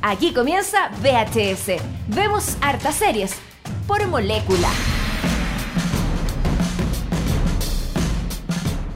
Aquí comienza VHS. Vemos hartas series por molécula.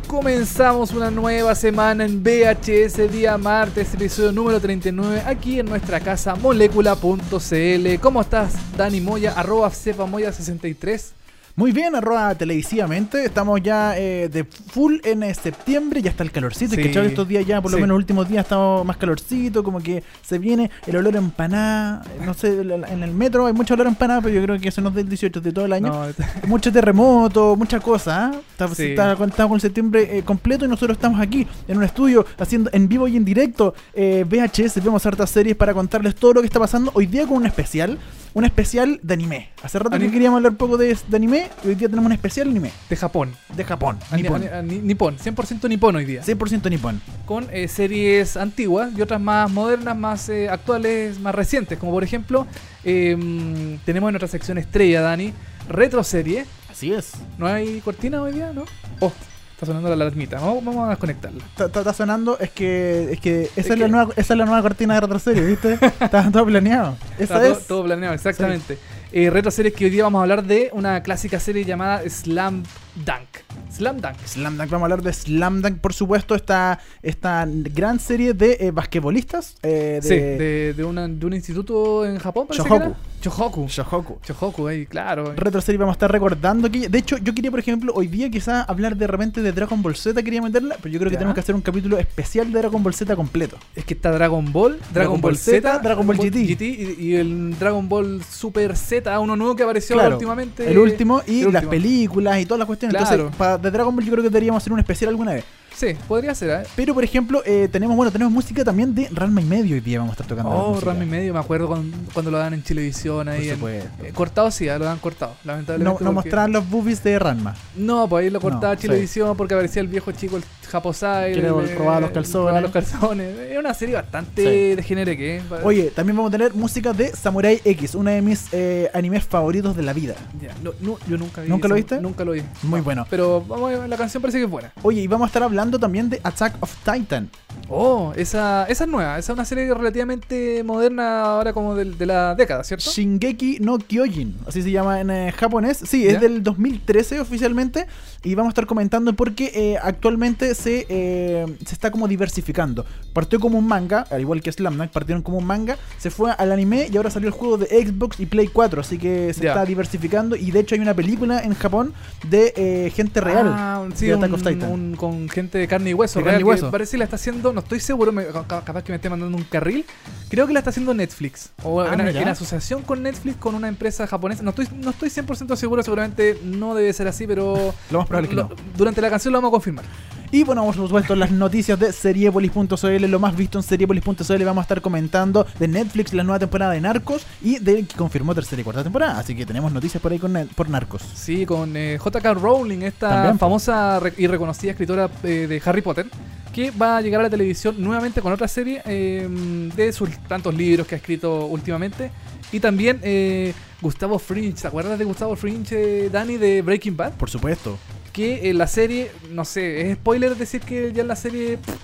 Comenzamos una nueva semana en VHS día martes, episodio número 39, aquí en nuestra casa molécula.cl. ¿Cómo estás, Dani Moya? Arroba cepamoya63. Muy bien, arroba televisivamente. Estamos ya eh, de full en eh, septiembre. Ya está el calorcito. Sí. Que chavos, estos días ya, por lo Sí. menos los últimos días, estamos más calorcito. Como que se viene el olor a empanada. No sé, en el metro hay mucho olor a empanada, pero yo creo que eso no es del 18, de todo el año. No, Mucho terremoto, muchas cosas. ¿ah? Está- Sí. está- con septiembre eh, completo y nosotros estamos aquí en un estudio haciendo en vivo y en directo eh, VHS. Vemos hartas series para contarles todo lo que está pasando. Hoy día con un especial, un especial de anime. Hace rato que queríamos hablar un poco de, de anime hoy día tenemos un especial anime de Japón. de Japón. Nippon. Nippon, 100% nipón hoy día. 100% nipón. Con eh, series antiguas y otras más modernas, más eh, actuales, más recientes. Como por ejemplo, eh, tenemos en nuestra sección estrella, Dani, retro serie. Así es. ¿No hay cortina hoy día? ¿No? Oh, está sonando la alarmita. Vamos, vamos a desconectarla. Está, está- está sonando, es que, es que esa, Es es la que- nueva, esa es la nueva cortina de retroserie, ¿viste? está todo planeado. Esa Está es. todo, todo planeado, exactamente. Eh, retro series que hoy día vamos a hablar de una clásica serie llamada Slam Dunk. Slam Dunk. Slam Dunk, vamos a hablar de Slam Dunk, por supuesto, esta, esta gran serie de eh, basquetbolistas. eh, de Sí, de, de, una- de un instituto en Japón, parece Shohoku. que era. Shohoku. Shohoku. Shohoku, ahí, claro. Retro serie vamos a estar recordando que de hecho yo quería por ejemplo hoy día quizás hablar de repente de Dragon Ball Z quería meterla pero yo creo que Ya. tenemos que hacer un capítulo especial de Dragon Ball Z completo Es que está Dragon Ball, Dragon, Ball Z, Dragon Ball GT. y, y el Dragon Ball Super Z, uno nuevo que apareció Claro, últimamente. el último y el las películas y todas las cuestiones Claro. entonces para de Dragon Ball yo creo que deberíamos hacer un especial alguna vez Sí, podría ser, ¿eh? pero por ejemplo eh, tenemos bueno tenemos música también de Ranma y medio hoy día vamos a estar tocando Oh, música. Rami Medio, me acuerdo cuando, cuando lo dan en Televisión ahí. en- eh, cortado sí, ah, lo dan cortado, no, lamentablemente. no porque- mostraban los boobies de Ranma No, pues ahí lo cortaba No, sí. Televisión porque aparecía el viejo chico, el Japosai. Que le robaba los calzones. robaba los calzones. Es una serie bastante Sí. de género que ¿eh? oye también vamos a tener música de Samurai X uno de mis eh, animes favoritos de la vida Ya, no, no, yo nunca vi. ¿Nunca lo viste? Nunca lo vi. Muy No, bueno. Pero vamos a ver, la canción parece que es buena. oye y vamos a estar hablando también de Attack of Titan Oh, esa, esa es nueva. Esa es una serie relativamente moderna ahora como del- de, la década, ¿cierto? Shingeki no Kyojin, así se llama en eh, japonés. Sí, ¿Ya? es del 2013 oficialmente. Y vamos a estar comentando porque eh, actualmente se, eh, se está como diversificando. Partió como un manga, al igual que Slam Dunk, partieron como un manga, se fue al anime y ahora salió el juego de Xbox y Play 4. Así que se está diversificando. Y de hecho hay una película en Japón de eh, gente real Ah, sí, de un, Attack of Titan. un- con gente de carne y hueso. De real, carne y hueso. Que parece que la está haciendo, no estoy seguro, me- ca- capaz que me esté mandando un carril. Creo que la está haciendo Netflix. O Ah, en asociación con Netflix, con una empresa japonesa. No estoy, no estoy 100% seguro, seguramente no debe ser así, pero Lo más probable es que lo- no. durante la canción lo vamos a confirmar. Y bueno, por supuesto, las noticias de Seriepolis.cl, lo más visto en Seriepolis.cl, vamos a estar comentando de Netflix la nueva temporada de Narcos y de que confirmó tercera y cuarta temporada. Así que tenemos noticias por ahí con, por Narcos. Sí, con eh, J.K. Rowling, esta También, po. famosa y reconocida escritora eh, de Harry Potter, que va a llegar a la televisión nuevamente con otra serie eh, de sus tantos libros que ha escrito últimamente. Y también eh, Gustavo Fringe, ¿te acuerdas de Gustavo Fringe, eh, Dani, de Breaking Bad? Por supuesto. Que en la serie, no sé, es spoiler decir que ya en la serie... pff,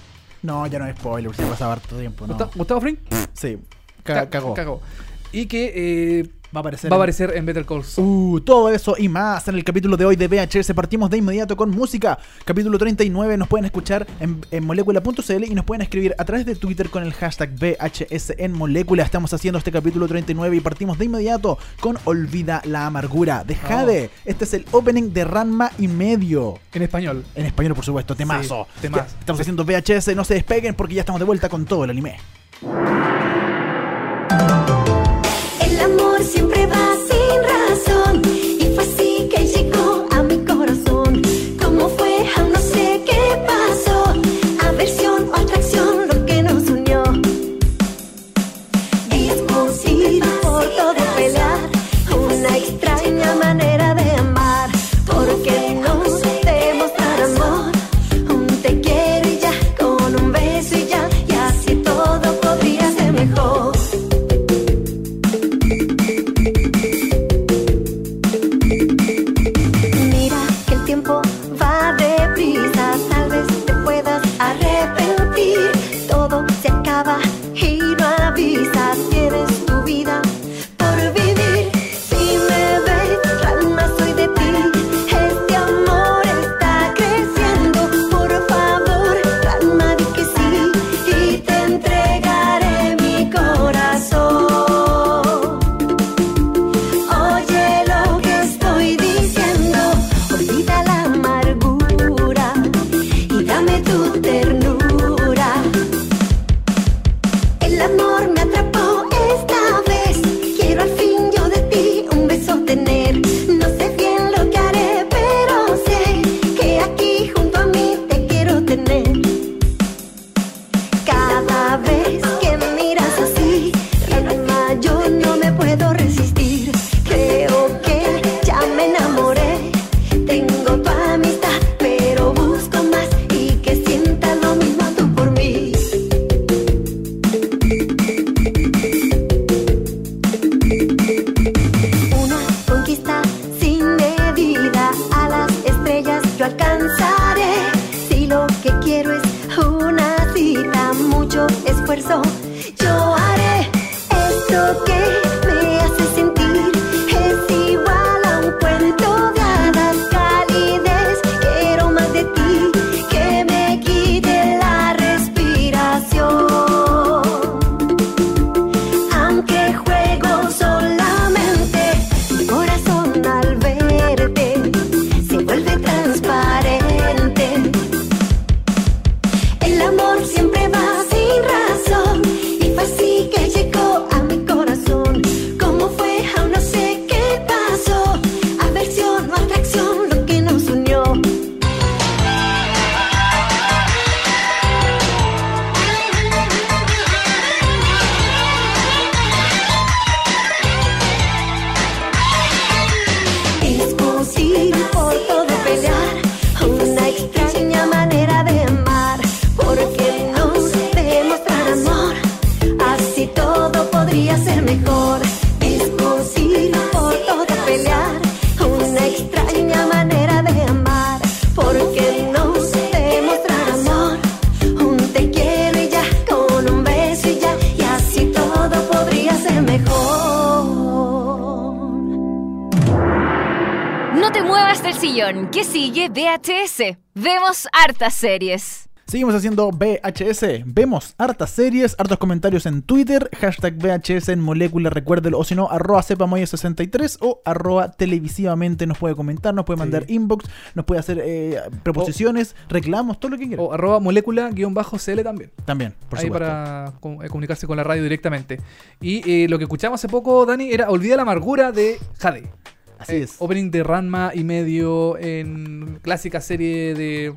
No, ya no es spoiler, se pasaba harto tiempo, ¿no? Gusta- Gustavo Fringe Sí, ca- ca- cagó. Y que eh, Va a aparecer. va a en- aparecer en Better Call Saul. Uh, todo eso y más en el capítulo de hoy de VHS. Partimos de inmediato con música. Capítulo 39. Nos pueden escuchar en, en molécula.cl y nos pueden escribir a través de Twitter con el hashtag VHS en molécula. Estamos haciendo este capítulo 39 y partimos de inmediato con Olvida la amargura de Jade. Este es el opening de Ranma y medio. En español. En español, por supuesto, temazo. Sí, temazo. Estamos haciendo VHS, no se despeguen porque ya estamos de vuelta con todo el anime. Siempre va hartas series. Seguimos haciendo VHS. Vemos hartas series, hartos comentarios en Twitter, hashtag VHS en molécula, recuérdelo, o si no, arroba sepamoya63 o arroba televisivamente nos puede comentar, nos puede mandar Sí. inbox, nos puede hacer eh, proposiciones, reclamos, todo lo que quiera. O arroba molécula-cl también. También, por ahí supuesto. para eh, comunicarse con la radio directamente. Y eh, lo que escuchamos hace poco, Dani, era Olvida la amargura de Jade. Así Eh, es. Opening de Ranma y medio en clásica serie de,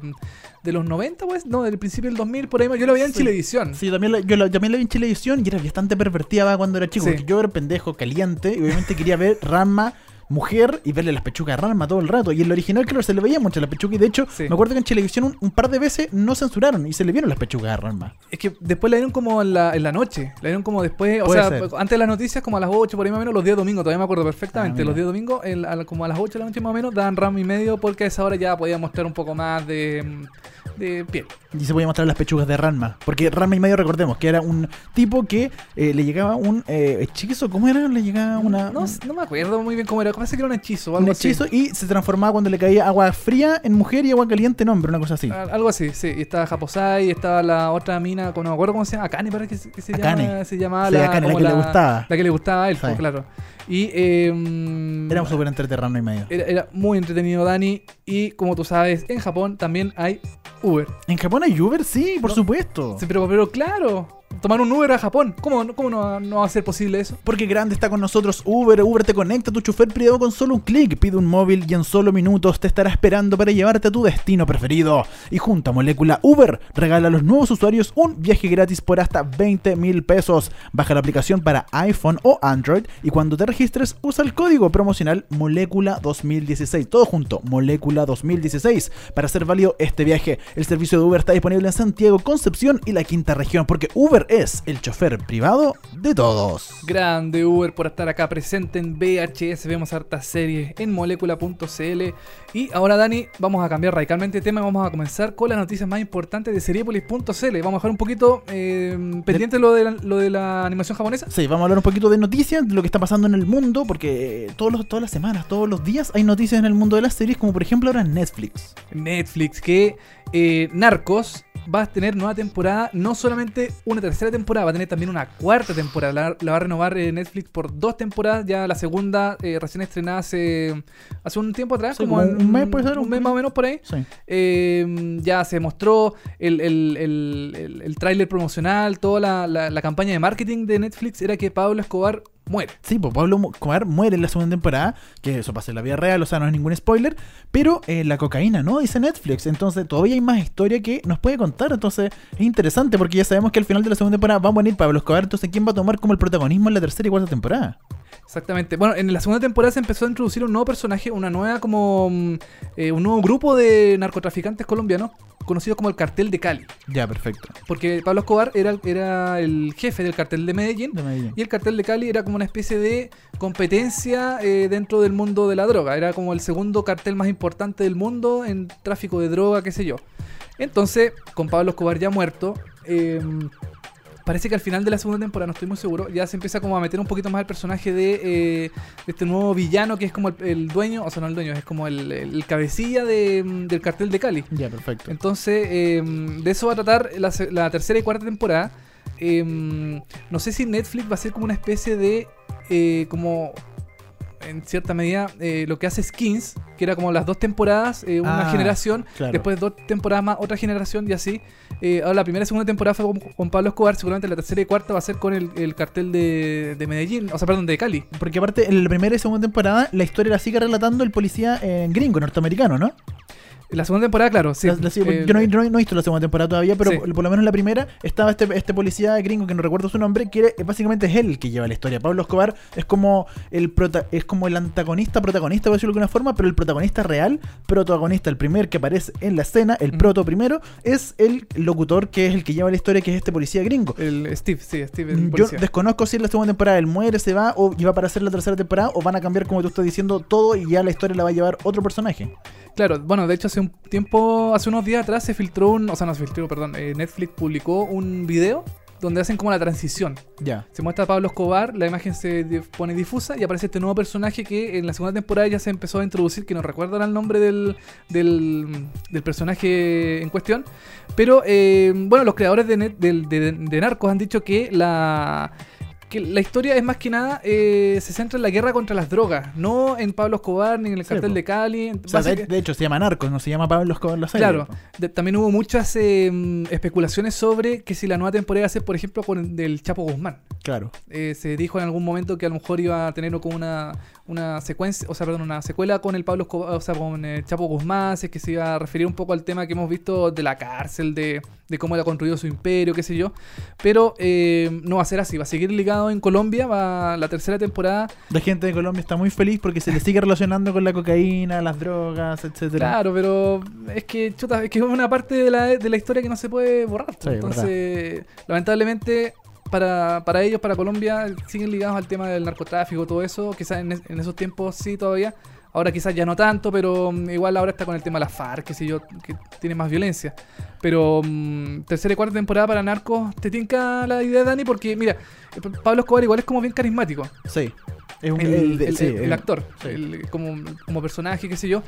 de los 90, pues, no, del principio del 2000, por ahí. Yo lo veía en Sí. Chilevisión. Sí, también, la, yo la- también la vi en Chilevisión y era bastante pervertida cuando era chico. Sí. Porque yo era pendejo, caliente, y obviamente quería ver Ranma mujer y verle las pechugas a Ranma todo el rato. Y en el original, claro, se le veía mucho la pechuga. Y de hecho, Sí. me acuerdo que en Chilevisión un, un par de veces no censuraron y se le vieron las pechugas a Ranma. Es que después la dieron como en la, en la noche. La dieron como después, o sea, ser. antes de las noticias, como a las 8, por ahí más o menos, los días domingos, todavía me acuerdo perfectamente. Ah, los días domingos, como a las 8 de la noche más o menos, daban RAM y medio porque a esa hora ya podía mostrar un poco más de, mm, de piel. Y se podía mostrar las pechugas de Ranma. Porque Ranma y medio, recordemos, que era un tipo que eh, le llegaba un eh, hechizo. ¿Cómo era? Le llegaba una, No, un, no me acuerdo muy bien cómo era. Parece que era un hechizo un así. hechizo y se transformaba cuando le caía agua fría en mujer y agua caliente en hombre, una cosa así. Al- Algo así, sí. Y estaba Japosai, y estaba la otra mina, con- no me acuerdo cómo se llama, Akane parece que, se- que se, Akane. llama, se llamaba Sí, Akane, la que le gustaba. La que le gustaba a él, Sí. pues, claro. Y eh, Era súper entre Ranma y medio. era, era muy entretenido, Dani. Y como tú sabes, en Japón también hay Uber. En Japón hay Uber, sí, por No. supuesto. Sí, pero, pero claro, tomar un Uber a Japón, ¿cómo, no va a ser posible eso? Porque grande está con nosotros Uber. Uber te conecta a tu chofer privado con solo un clic. Pide un móvil y en solo minutos te estará esperando para llevarte a tu destino preferido. Y junto a Molécula Uber regala a los nuevos usuarios un viaje gratis por hasta 20 mil pesos. Baja la aplicación para iPhone o Android y cuando te registres usa el código promocional Molécula 2016. Todo junto, Molécula 2016. Para hacer válido este viaje, el servicio de Uber está disponible en Santiago, Concepción y la quinta región. Porque Uber es el chofer privado de todos. Grande Uber por estar acá presente en VHS. Vemos hartas series en molécula.cl. Y ahora, Dani, vamos a cambiar radicalmente de tema. y Vamos a comenzar con las noticias más importantes de seriepolis.cl. Vamos a dejar un poquito eh, pendiente lo de, la, lo de la animación japonesa. Sí, vamos a hablar un poquito de noticias, de lo que está pasando en el mundo, porque eh, todos los, todas las semanas, todos los días hay noticias en el mundo de las series, como por ejemplo ahora en Netflix. Netflix, que eh, Narcos va a tener nueva temporada, no solamente una tercera temporada, va a tener también una cuarta temporada. La, la va a renovar eh, Netflix por dos temporadas, ya la segunda eh, recién estrenada hace, hace un tiempo atrás, Sí, como un mes, puede ser, un un mes más o menos por ahí. Sí. Eh, ya se mostró el, el, el, el- el tráiler promocional, toda la, la- la campaña de marketing de Netflix era que Pablo Escobar muere. Sí, pues Pablo Escobar muere en la segunda temporada, que eso pasa en la vida real, o sea, no es ningún spoiler, pero eh, la cocaína, ¿no? Dice Netflix, entonces todavía hay más historia que nos puede contar, entonces es interesante porque ya sabemos que al final de la segunda temporada va a morir Pablo Escobar, entonces ¿quién va a tomar como el protagonismo en la tercera y cuarta temporada? Exactamente. Bueno, en la segunda temporada se empezó a introducir un nuevo personaje, una nueva como mm, eh, un nuevo grupo de narcotraficantes colombianos conocidos como el cartel de Cali. Ya, perfecto. Porque Pablo Escobar era, era el jefe del cartel de Medellín. De Medellín. Y el cartel de Cali era como una especie de competencia eh, dentro del mundo de la droga. Era como el segundo cartel más importante del mundo en tráfico de droga, qué sé yo. Entonces, con Pablo Escobar ya muerto, eh, parece que al final de la segunda temporada, no estoy muy seguro, ya se empieza como a meter un poquito más el personaje de, eh, de este nuevo villano que es como el, el dueño, o sea, no el dueño, es como el, el cabecilla de, mm, del cartel de Cali. Ya, perfecto. Entonces, eh, de eso va a tratar la, tercera y cuarta temporada. Eh, no sé si Netflix va a ser como una especie de. eh, como. En cierta medida, eh, lo que hace Skins, que era como las dos temporadas, eh, una Ah, generación, claro. después dos temporadas más, otra generación y así. Eh, ahora, la primera y segunda temporada fue con, con Pablo Escobar, seguramente la tercera y cuarta va a ser con el, el cartel de, de Medellín, o sea, perdón, de Cali. Porque aparte, en la primera y segunda temporada, la historia la sigue relatando el policía gringo, norteamericano, ¿no? La segunda temporada, claro, sí. La- la sigue- Eh, yo no, no- no he visto la segunda temporada todavía, pero Sí. por, por lo menos en la primera estaba este, este policía gringo que no recuerdo su nombre, que eh, básicamente es él el que lleva la historia. Pablo Escobar es como el prota- es como el antagonista, protagonista, por decirlo de alguna forma, pero el protagonista real, protagonista, el primer que aparece en la escena, el Mm. proto primero, es el locutor que es el que lleva la historia, que es este policía gringo. el Steve, sí, Steve, el Mm, Yo desconozco si en la segunda temporada él muere, se va, o y va para hacer la tercera temporada, o van a cambiar, como tú estás diciendo, todo y ya la historia la va a llevar otro personaje. Claro, bueno, de hecho hace un tiempo, hace unos días atrás se filtró un, o sea, no se filtró, perdón, eh, Netflix publicó un video donde hacen como la transición. Ya. Se muestra a Pablo Escobar, la imagen se dif- pone difusa y aparece este nuevo personaje que en la segunda temporada ya se empezó a introducir, que no recuerdo el nombre del, del, del personaje en cuestión. Pero eh, bueno, los creadores de, Net- del- de, de Narcos han dicho que la, que la historia es más que nada, eh, se centra en la guerra contra las drogas, no en Pablo Escobar ni en el cartel de Cali. O sea, de, hecho, se llama Narcos, no se llama Pablo Escobar serie. Claro, de- también hubo muchas eh, especulaciones sobre que si la nueva temporada ser, por ejemplo, con el del Chapo Guzmán. Claro. Eh, se dijo en algún momento que a lo mejor iba a tener como una, una secuencia, o sea, perdón, una secuela con el Pablo Escobar, o sea, con el Chapo Guzmán, si es que se iba a referir un poco al tema que hemos visto de la cárcel, de, de cómo él ha construido su imperio, qué sé yo. Pero eh, no va a ser así, va a seguir ligado en Colombia, va la tercera temporada. La gente de Colombia está muy feliz porque se le sigue relacionando con la cocaína, las drogas, etcétera. Claro, pero es que, chuta, es que es una parte de la, de la historia que no se puede borrar. Sí, Entonces, lamentablemente, para, para ellos, para Colombia, siguen ligados al tema del narcotráfico, todo eso. Quizás en, es- en esos tiempos sí todavía. Ahora quizás ya no tanto, pero mm, igual ahora está con el tema de la FARC, qué sé yo, que tiene más violencia. Pero mm, tercera y cuarta temporada para Narcos, ¿te tinca la idea, Dani? Porque, mira, eh, Pablo Escobar igual es como bien carismático Sí. Es un, el, el- el- sí, el- actor, sí. como, como personaje, qué sé yo.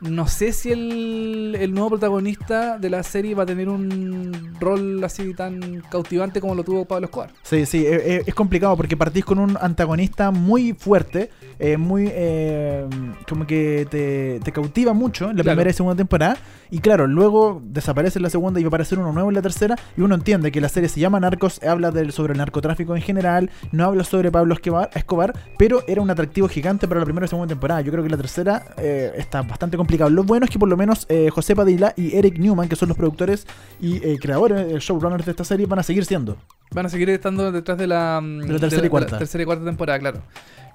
No sé si el, el nuevo protagonista de la serie va a tener un rol así tan cautivante como lo tuvo Pablo Escobar. Sí, sí, es, es- es complicado porque partís con un antagonista muy fuerte, eh, muy eh, como que te, te cautiva mucho en la Claro. primera y segunda temporada. Y claro, luego desaparece en la segunda y va a aparecer uno nuevo en la tercera. Y uno entiende que la serie se llama Narcos, habla del, sobre el narcotráfico en general, no habla sobre Pablo Escobar, pero era un atractivo gigante para la primera y segunda temporada. Yo creo que la tercera eh, está bastante complicado. Lo bueno es que por lo menos eh, José Padilla y Eric Newman, que son los productores y eh, creadores, eh, showrunners de esta serie, van a seguir siendo. Van a seguir estando detrás de la, mm, De la tercera y cuarta. tercera y cuarta temporada, claro.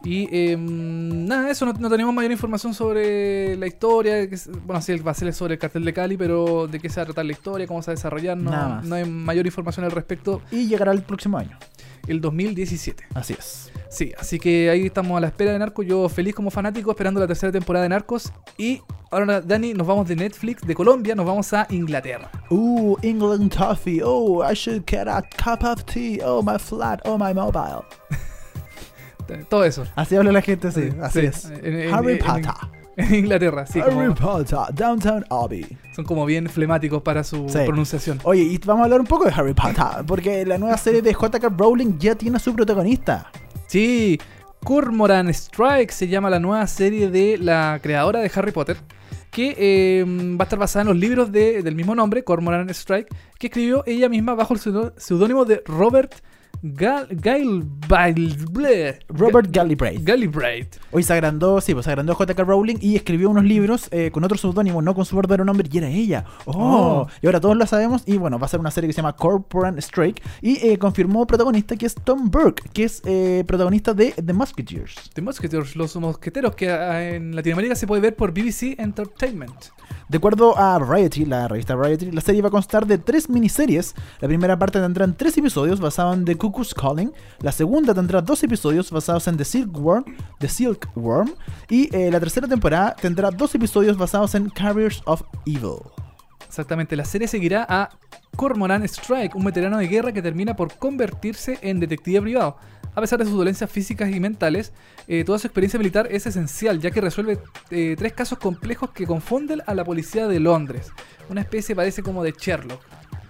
Y eh, nada, eso, no, no tenemos mayor información sobre la historia. Que, bueno, sí, va a ser sobre el cartel de Cali, pero de qué se va a tratar la historia, cómo se va a desarrollar, Nada no, más. no hay mayor información al respecto. Y llegará el próximo año. El 2017. Así es. Sí, así que ahí estamos a la espera de Narcos. Yo feliz como fanático esperando la tercera temporada de Narcos. Y ahora, Dani, nos vamos de Netflix, de Colombia, nos vamos a Inglaterra. Ooh, England toffee. Oh, I should get a cup of tea. Oh, my flat. Oh, my mobile. Todo eso. Así habla la gente, sí. Sí, así sí. es. En- en- Harry Potter. En Inglaterra, sí, como- Harry Potter. Downtown Abbey. son como bien flemáticos para su Sí. pronunciación. Oye, y vamos a hablar un poco de Harry Potter. Porque la nueva serie de J.K. Rowling ya tiene a su protagonista. Sí, Cormoran Strike se llama la nueva serie de la creadora de Harry Potter. Que eh, va a estar basada en los libros de- del mismo nombre, Cormoran Strike, que escribió ella misma bajo el seudónimo de Robert Gal Galbraith. Robert Galbraith. Galbraith. Hoy se agrandó, sí, pues se agrandó J.K. Rowling y escribió unos libros eh, con otro seudónimo, no con su verdadero nombre, y era ella. Oh, Oh. Y ahora todos lo sabemos. Y bueno, va a ser una serie que se llama Corporan Strike. Y eh, confirmó protagonista que es Tom Burke, que es eh, protagonista de The Musketeers. The Musketeers, los mosqueteros que ah, en Latinoamérica se puede ver por BBC Entertainment. De acuerdo a Variety, la revista Variety, la serie va a constar de tres miniseries. La primera parte tendrán tres episodios basados en The Cuckoo's Calling. La segunda tendrá dos episodios basados en The Silkworm, The Silkworm. Y eh, la tercera temporada tendrá dos episodios basados en Carriers of Evil. Exactamente, la serie seguirá a Cormoran Strike, un veterano de guerra que termina por convertirse en detective privado. A pesar de sus dolencias físicas y mentales, eh, toda su experiencia militar es esencial, ya que resuelve eh, tres casos complejos que confunden a la policía de Londres. Una especie parece como de Sherlock.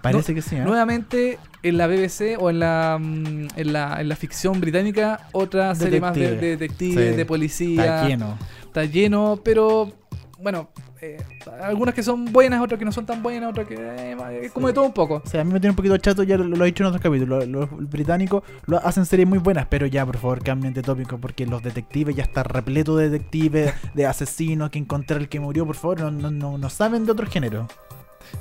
Parece No- que sí, ¿eh? Nuevamente, en la BBC o en la, mm, en la, en la ficción británica, otra serie más de, Detective. de detectives, Sí. de policía. Está lleno. Está lleno, pero bueno, eh, algunas que son buenas, otras que no son tan buenas, otras que eh, es como de todo un poco. O sea, a mí me tiene un poquito chato, ya lo, lo he dicho en otros capítulos. Los, los británicos lo hacen series muy buenas, pero ya, por favor, cambien de tópico, porque los detectives ya está repleto de detectives, de asesinos, que encontrar el que murió, por favor, no, no, no, no saben de otro género.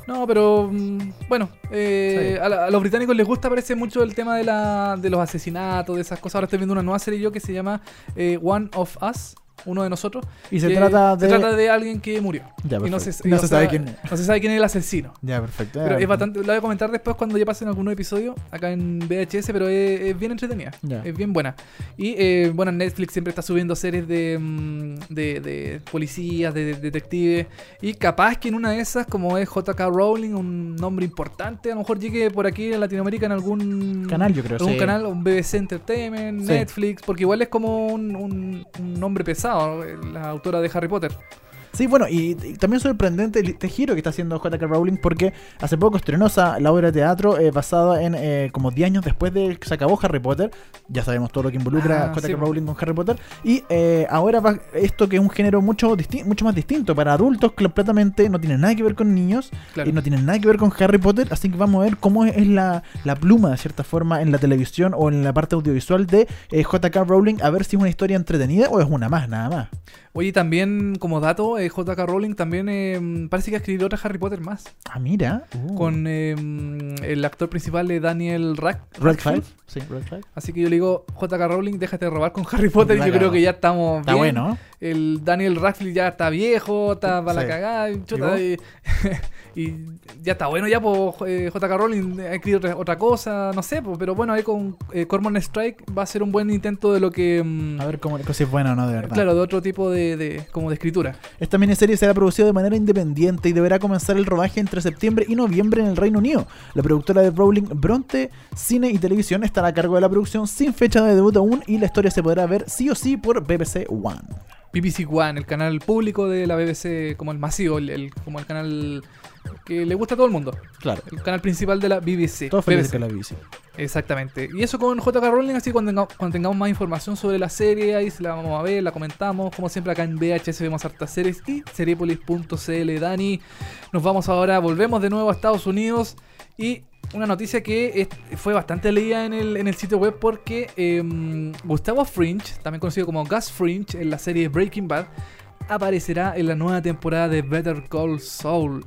No, pero mm, bueno, eh, Sí. a, la- a los británicos les gusta, parece mucho el tema de, la, de los asesinatos, de esas cosas. Ahora estoy viendo una nueva serie yo que se llama eh, One of Us, uno de nosotros. Y se trata de... se trata de alguien que murió. Ya, y no se, No o se sea, sabe quién es. no se sabe quién es el asesino. Ya, perfecto. Pero es bastante, lo voy a comentar después cuando ya pasen algunos episodios acá en VHS, pero es, es bien entretenida, Ya. es bien buena. Y eh, bueno, Netflix siempre está subiendo series de, mm, de, de policías, de, de detectives, y capaz que en una de esas, como es JK Rowling, un nombre importante, a lo mejor llegue por aquí en Latinoamérica en algún Canal, yo creo, algún sí. canal, un BBC Entertainment, Sí. Netflix, porque igual es como un, un- un nombre pesado, la autora de Harry Potter. Sí, bueno, y, y también sorprendente el- este giro que está haciendo J.K. Rowling porque hace poco estrenó la obra de teatro eh, basada en eh, como 10 años después de que se acabó Harry Potter. Ya sabemos todo lo que involucra Ah, J.K. sí. Rowling con Harry Potter. Y eh, ahora va esto que es un género mucho, mucho más distinto para adultos, completamente no tiene nada que ver con niños Claro. y no tiene nada que ver con Harry Potter. Así que vamos a ver cómo es, es la, la pluma, de cierta forma, en la televisión o en la parte audiovisual de eh, J.K. Rowling, a ver si es una historia entretenida o es una más, nada más. Oye, también como dato, eh, JK Rowling también eh, parece que escribió otra Harry Potter más. Ah, mira. Uh. Con eh, el actor principal de Daniel Rack Radcliffe. Sí, Radcliffe. Así que yo le digo, JK Rowling, déjate de robar con Harry Potter. La yo creo que ya estamos Está bien. bueno. El Daniel Radcliffe ya está viejo, está para Sí. la cagada. y chuta, vos? y, y ya está bueno ya, pues eh, JK Rowling ha escrito otra, otra cosa, no sé, pues, pero bueno, ahí con eh, Cormoran Strike va a ser un buen intento de lo que... mm, A ver cómo, si es buena o no, de verdad. Claro, de otro tipo de, de- como de escritura. Esta miniserie será producida de manera independiente y deberá comenzar el rodaje entre septiembre y noviembre en el Reino Unido. La productora de Rowling, Bronte Cine y Televisión, estará a cargo de la producción sin fecha de debut aún y la historia se podrá ver sí o sí por BBC One. BBC One, el canal público de la BBC, como el masivo, el, el- como el canal que le gusta a todo el mundo. Claro. El canal principal de la BBC. Todo BBC. con la BBC. Exactamente. Y eso con JK Rowling, así cuando, tenga- cuando tengamos más información sobre la serie, ahí se la vamos a ver, la comentamos. Como siempre acá en VHS vemos hartas series y seriepolis.cl. Dani, nos vamos ahora, volvemos de nuevo a Estados Unidos y una noticia que fue bastante leída en el, en el sitio web porque em, Gustavo Fringe, también conocido como Gus Fringe en la serie Breaking Bad, aparecerá en la nueva temporada de Better Call Saul.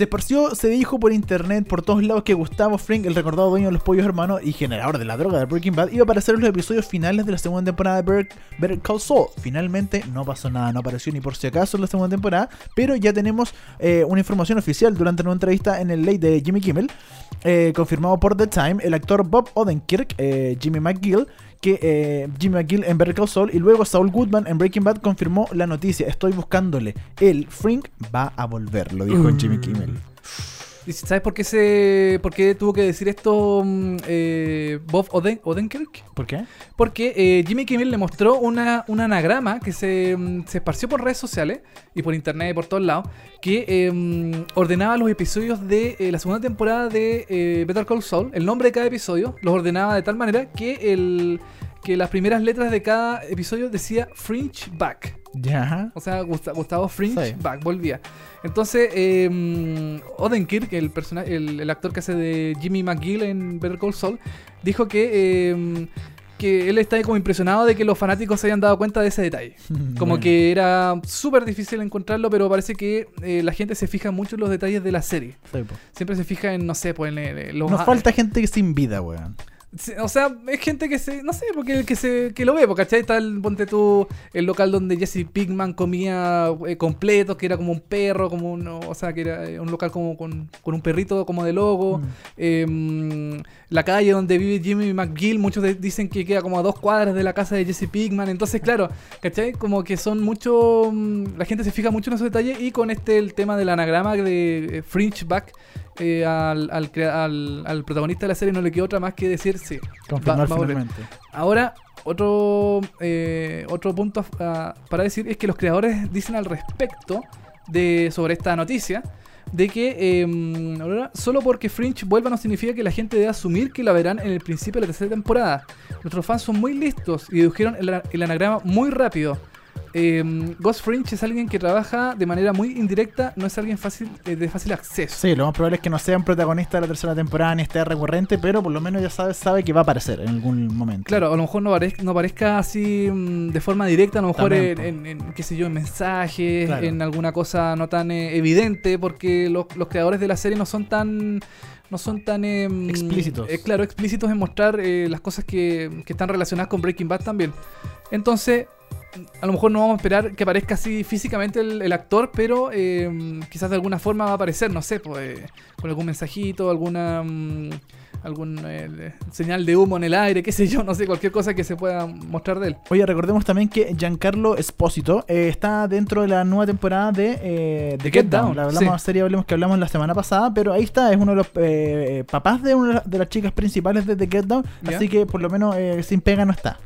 Se esparció, se dijo por internet, por todos lados, que Gustavo Fring, el recordado dueño de los pollos hermanos y generador de la droga de Breaking Bad, iba a aparecer en los episodios finales de la segunda temporada de Better Call Saul. Finalmente no pasó nada, no apareció ni por si acaso en la segunda temporada, pero ya tenemos eh, una información oficial durante una entrevista en el late de Jimmy Kimmel, eh, confirmado por The Time, el actor Bob Odenkirk, eh, Jimmy McGill, que eh, Jimmy McGill en Better Call Saul y luego Saul Goodman en Breaking Bad confirmó la noticia. Estoy buscándole. El Frink va a volver, lo dijo Jimmy Kimmel. ¿Y sabes por qué, se, por qué tuvo que decir esto mm, eh, Bob Oden, Odenkirk? ¿Por qué? Porque eh, Jimmy Kimmel le mostró una, un anagrama que se, mm, se esparció por redes sociales y por internet y por todos lados, que eh, mm, ordenaba los episodios de eh, la segunda temporada de eh, Better Call Saul, el nombre de cada episodio, los ordenaba de tal manera que, el, que las primeras letras de cada episodio decía Fringe Back. Ya. O sea, Gusta- Gustavo Fringe Sí. back, volvía. Entonces, eh, Odenkirk, el, el, el actor que hace de Jimmy McGill en Better Call Saul, dijo que, eh, que él está como impresionado de que los fanáticos se hayan dado cuenta de ese detalle. Como Bueno. que era súper difícil encontrarlo, pero parece que eh, la gente se fija mucho en los detalles de la serie. Sí. Siempre se fija en, no sé, pues en, en los... Nos falta gente sin vida, weón. O sea, es gente que se, no sé, porque que se que lo ve, porque ¿cachai? Está el, ponte tú, el local donde Jesse Pigman comía eh, completo, que era como un perro, como un, o sea, que era eh, un local como con, con un perrito como de logo. Mm. Em, la calle donde vive Jimmy McGill, muchos de- dicen que queda como a dos cuadras de la casa de Jesse Pigman. Entonces, claro, ¿cachai? Como que son mucho. mm, La gente se fija mucho en esos detalles y con este el tema del anagrama de eh, Fringe Back. Eh, al, al, al- al protagonista de la serie no le quedó otra más que decir sí. Confirmar va finalmente. Ahora, otro, eh, otro punto ah, para decir es que los creadores dicen al respecto de sobre esta noticia de que eh, ahora, solo porque Fringe vuelva no significa que la gente debe asumir que la verán en el principio de la tercera temporada. Nuestros fans son muy listos y dedujeron el, el anagrama muy rápido. Eh, Ghost Fringe es alguien que trabaja de manera muy indirecta, no es alguien fácil eh, de fácil acceso. Sí, lo más probable es que no sea un protagonista de la tercera temporada ni esté recurrente, pero por lo menos ya sabe, sabe que va a aparecer en algún momento. Claro, a lo mejor no, parez- no parezca así mm, de forma directa, a lo mejor También, en, po. en- en, qué sé yo, en mensajes, Claro. en alguna cosa no tan eh, evidente, porque los, los creadores de la serie no son tan no son tan eh, mm, Explícitos. eh, claro, explícitos en mostrar eh, las cosas que, que están relacionadas con Breaking Bad también. Entonces, a lo mejor no vamos a esperar que aparezca así físicamente el, el actor, pero eh, quizás de alguna forma va a aparecer, no sé, pues, eh, con algún mensajito, alguna mm, algún eh, señal de humo en el aire, qué sé yo, no sé, cualquier cosa que se pueda mostrar de él. Oye, recordemos también que Giancarlo Espósito eh, está dentro de la nueva temporada de, de The Get Get Down. Down, La hablamos sí. serie hablemos que hablamos la semana pasada, pero ahí está, es uno de los papás de una de las- chicas principales de The Get Down, así que por lo menos eh, sin pega no está.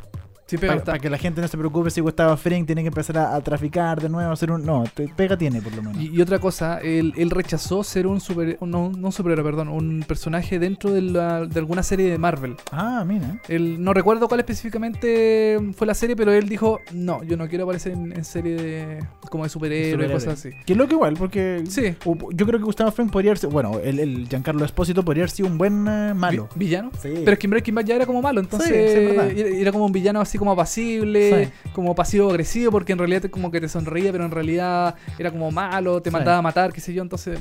Sí, Para que la gente no se preocupe si Gustavo Fring tiene que empezar a, a traficar de nuevo, hacer un... No, te- pega tiene por lo menos. Y, y otra cosa, él, él rechazó ser un super, no, no superhéroe, perdón, un personaje dentro de, la- de alguna serie de Marvel. Ah, mira. Él, no recuerdo cuál específicamente fue la serie, pero él dijo, no, yo no quiero aparecer en, en serie de, como de superhéroe, Superhéroe. cosas así. Que es lo que igual, porque Sí. yo creo que Gustavo Fring podría haber sido, bueno, el, el Giancarlo Espósito podría haber sido un buen eh, malo. Vi- ¿Villano? Sí. Pero es que en Breaking Bad ya era como malo, entonces Sí, sí, era, era como un villano así como apacible, Sí. como pasivo-agresivo, porque en realidad como que te sonreía, pero en realidad era como malo, te Sí. mandaba a matar, qué sé yo, entonces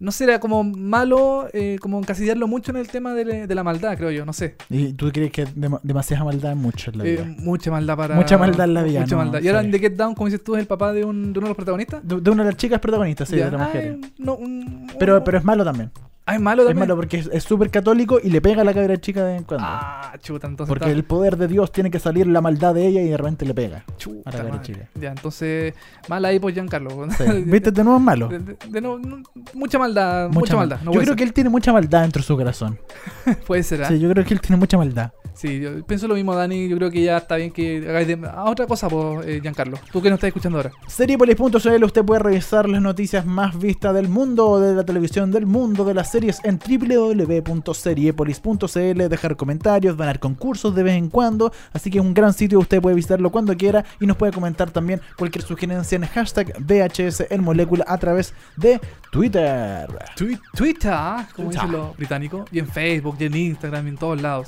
no sé, era como malo, eh, como encasillarlo mucho en el tema de, la- de la maldad, creo yo, no sé. Y tú crees que dem- demasiada maldad es mucho en la Eh, vida. mucha maldad para... Mucha maldad en la vida, Mucha no, maldad. Y ahora en The Get Down, como dices tú, es el papá de, un, de uno de los protagonistas. De, de una de las chicas protagonistas, sí, de las mujeres. eh, no, un- Pero, un- pero es malo también. Ah, es malo Es también. malo porque es es súper católico y le pega a la cabra chica de vez en cuando. Ah, chuta, entonces porque está- el poder de Dios tiene que salir la maldad de ella y de repente le pega. Chuta a la madre. chica. Ya, entonces, mal ahí por Giancarlo. Sí. ¿Viste? De nuevo es malo. De, de- de no- no- mucha maldad, mucha, maldad. No yo creo que él tiene mucha maldad dentro de su corazón. puede ser, ¿ah? Sí, yo creo que él tiene mucha maldad. Sí, yo pienso lo mismo, Dani. Yo creo que ya está bien que hagáis de... ah, otra cosa, pues, eh, Giancarlo. Tú que nos estás escuchando ahora. Seriepolis.cl usted puede revisar las noticias más vistas del mundo, de la televisión del mundo, de las series en www.seriepolis.cl, dejar comentarios, ganar concursos de vez en cuando, así que es un gran sitio, usted puede visitarlo cuando quiera y nos puede comentar también cualquier sugerencia en hashtag VHS en molécula a través de Twitter. Twi- Twitter, como dicen los británicos. Y en Facebook, y en Instagram, y en todos lados.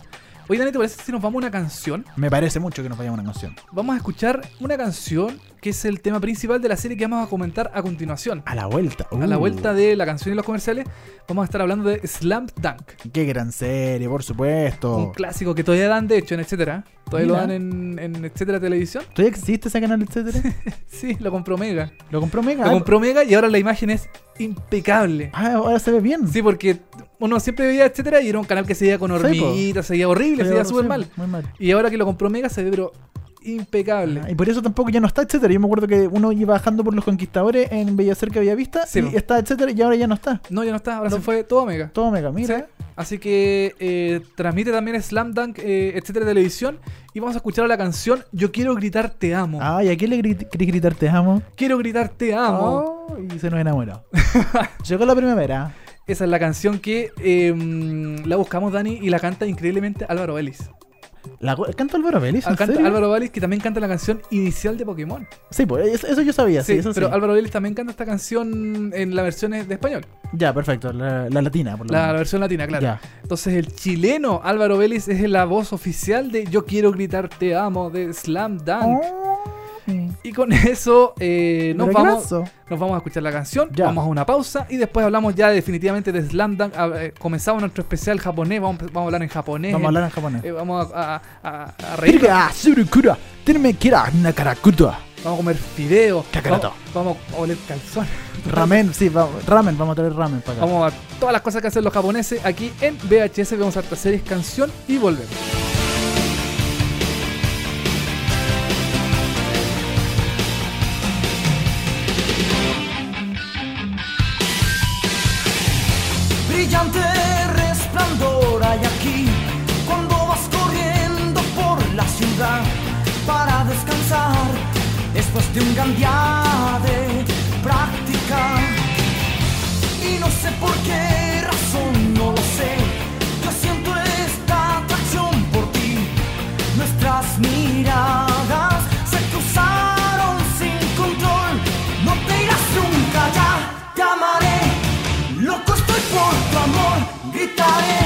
Oye, Dani, ¿te parece si nos vamos a una canción? Me parece mucho que nos vayamos a una canción. Vamos a escuchar una canción que es el tema principal de la serie que vamos a comentar a continuación. A la vuelta. A la Uh, vuelta de la canción y los comerciales, vamos a estar hablando de Slam Dunk. Qué gran serie, por supuesto. Un clásico que todavía dan, de hecho, en etcétera. Todavía Mira. lo dan en, en etcétera televisión. ¿Todavía existe ese canal, etcétera? Sí, lo compró Mega. ¿Lo compró Mega? Lo compró Mega y ahora la imagen es impecable. Ah, ahora se ve bien. Sí, porque uno siempre veía etcétera y era un canal que se veía con hormiguitas, se veía horrible, se veía súper mal. Muy mal. Y ahora que lo compró Mega se ve pero impecable. Ah, y por eso tampoco ya no está, etcétera. Yo me acuerdo que uno iba bajando por los conquistadores en Bellacer que había vista Sí, y po. está, etcétera, y ahora ya no está. No, ya no está, ahora No. se fue todo a Mega. Todo mega, mira. Sí. Así que eh, transmite también Slam Dunk, eh, etcétera, televisión. Y vamos a escuchar la canción Yo quiero gritar te amo. Ay, ¿a quién le grit- querés gritar te amo? Quiero gritar te amo. Oh, y se nos enamoró. Llegó la primavera. Esa es la canción que eh, la buscamos, Dani, y la canta increíblemente Álvaro Vélez. La, ¿Canta Álvaro Vélez? ¿en Canta serio? Álvaro Vélez, que también canta la canción inicial de Pokémon. Sí, pues eso, yo sabía, sí, Sí, eso pero sí. Álvaro Vélez también canta esta canción en la versión de español. Ya, perfecto, la, la latina, por lo La, la menos. versión latina, claro. Ya. Entonces el chileno Álvaro Vélez es la voz oficial de Yo quiero gritar te amo de Slam Dunk. Oh, sí. Y con eso eh, nos, vamos, nos vamos a escuchar la canción, Ya. vamos a una pausa y después hablamos ya definitivamente de Slam Dunk. A- eh, comenzamos nuestro especial japonés, vamos, vamos a hablar en japonés. Vamos a hablar en japonés. eh, vamos a, a, a- a reír. Hirga, surukura, tenme kira, nakarakuta. Vamos a comer fideo. Vamos, vamos a oler calzón. Ramen, sí, vamos, ramen, vamos a traer ramen para acá. Vamos a todas las cosas que hacen los japoneses aquí en VHS. Vemos hartas series, canción y volvemos. De un gran de práctica. Y no sé por qué razón, no lo sé. Yo siento esta atracción por ti. Nuestras miradas se cruzaron sin control. No te irás nunca, ya te amaré. Loco estoy por tu amor, gritaré.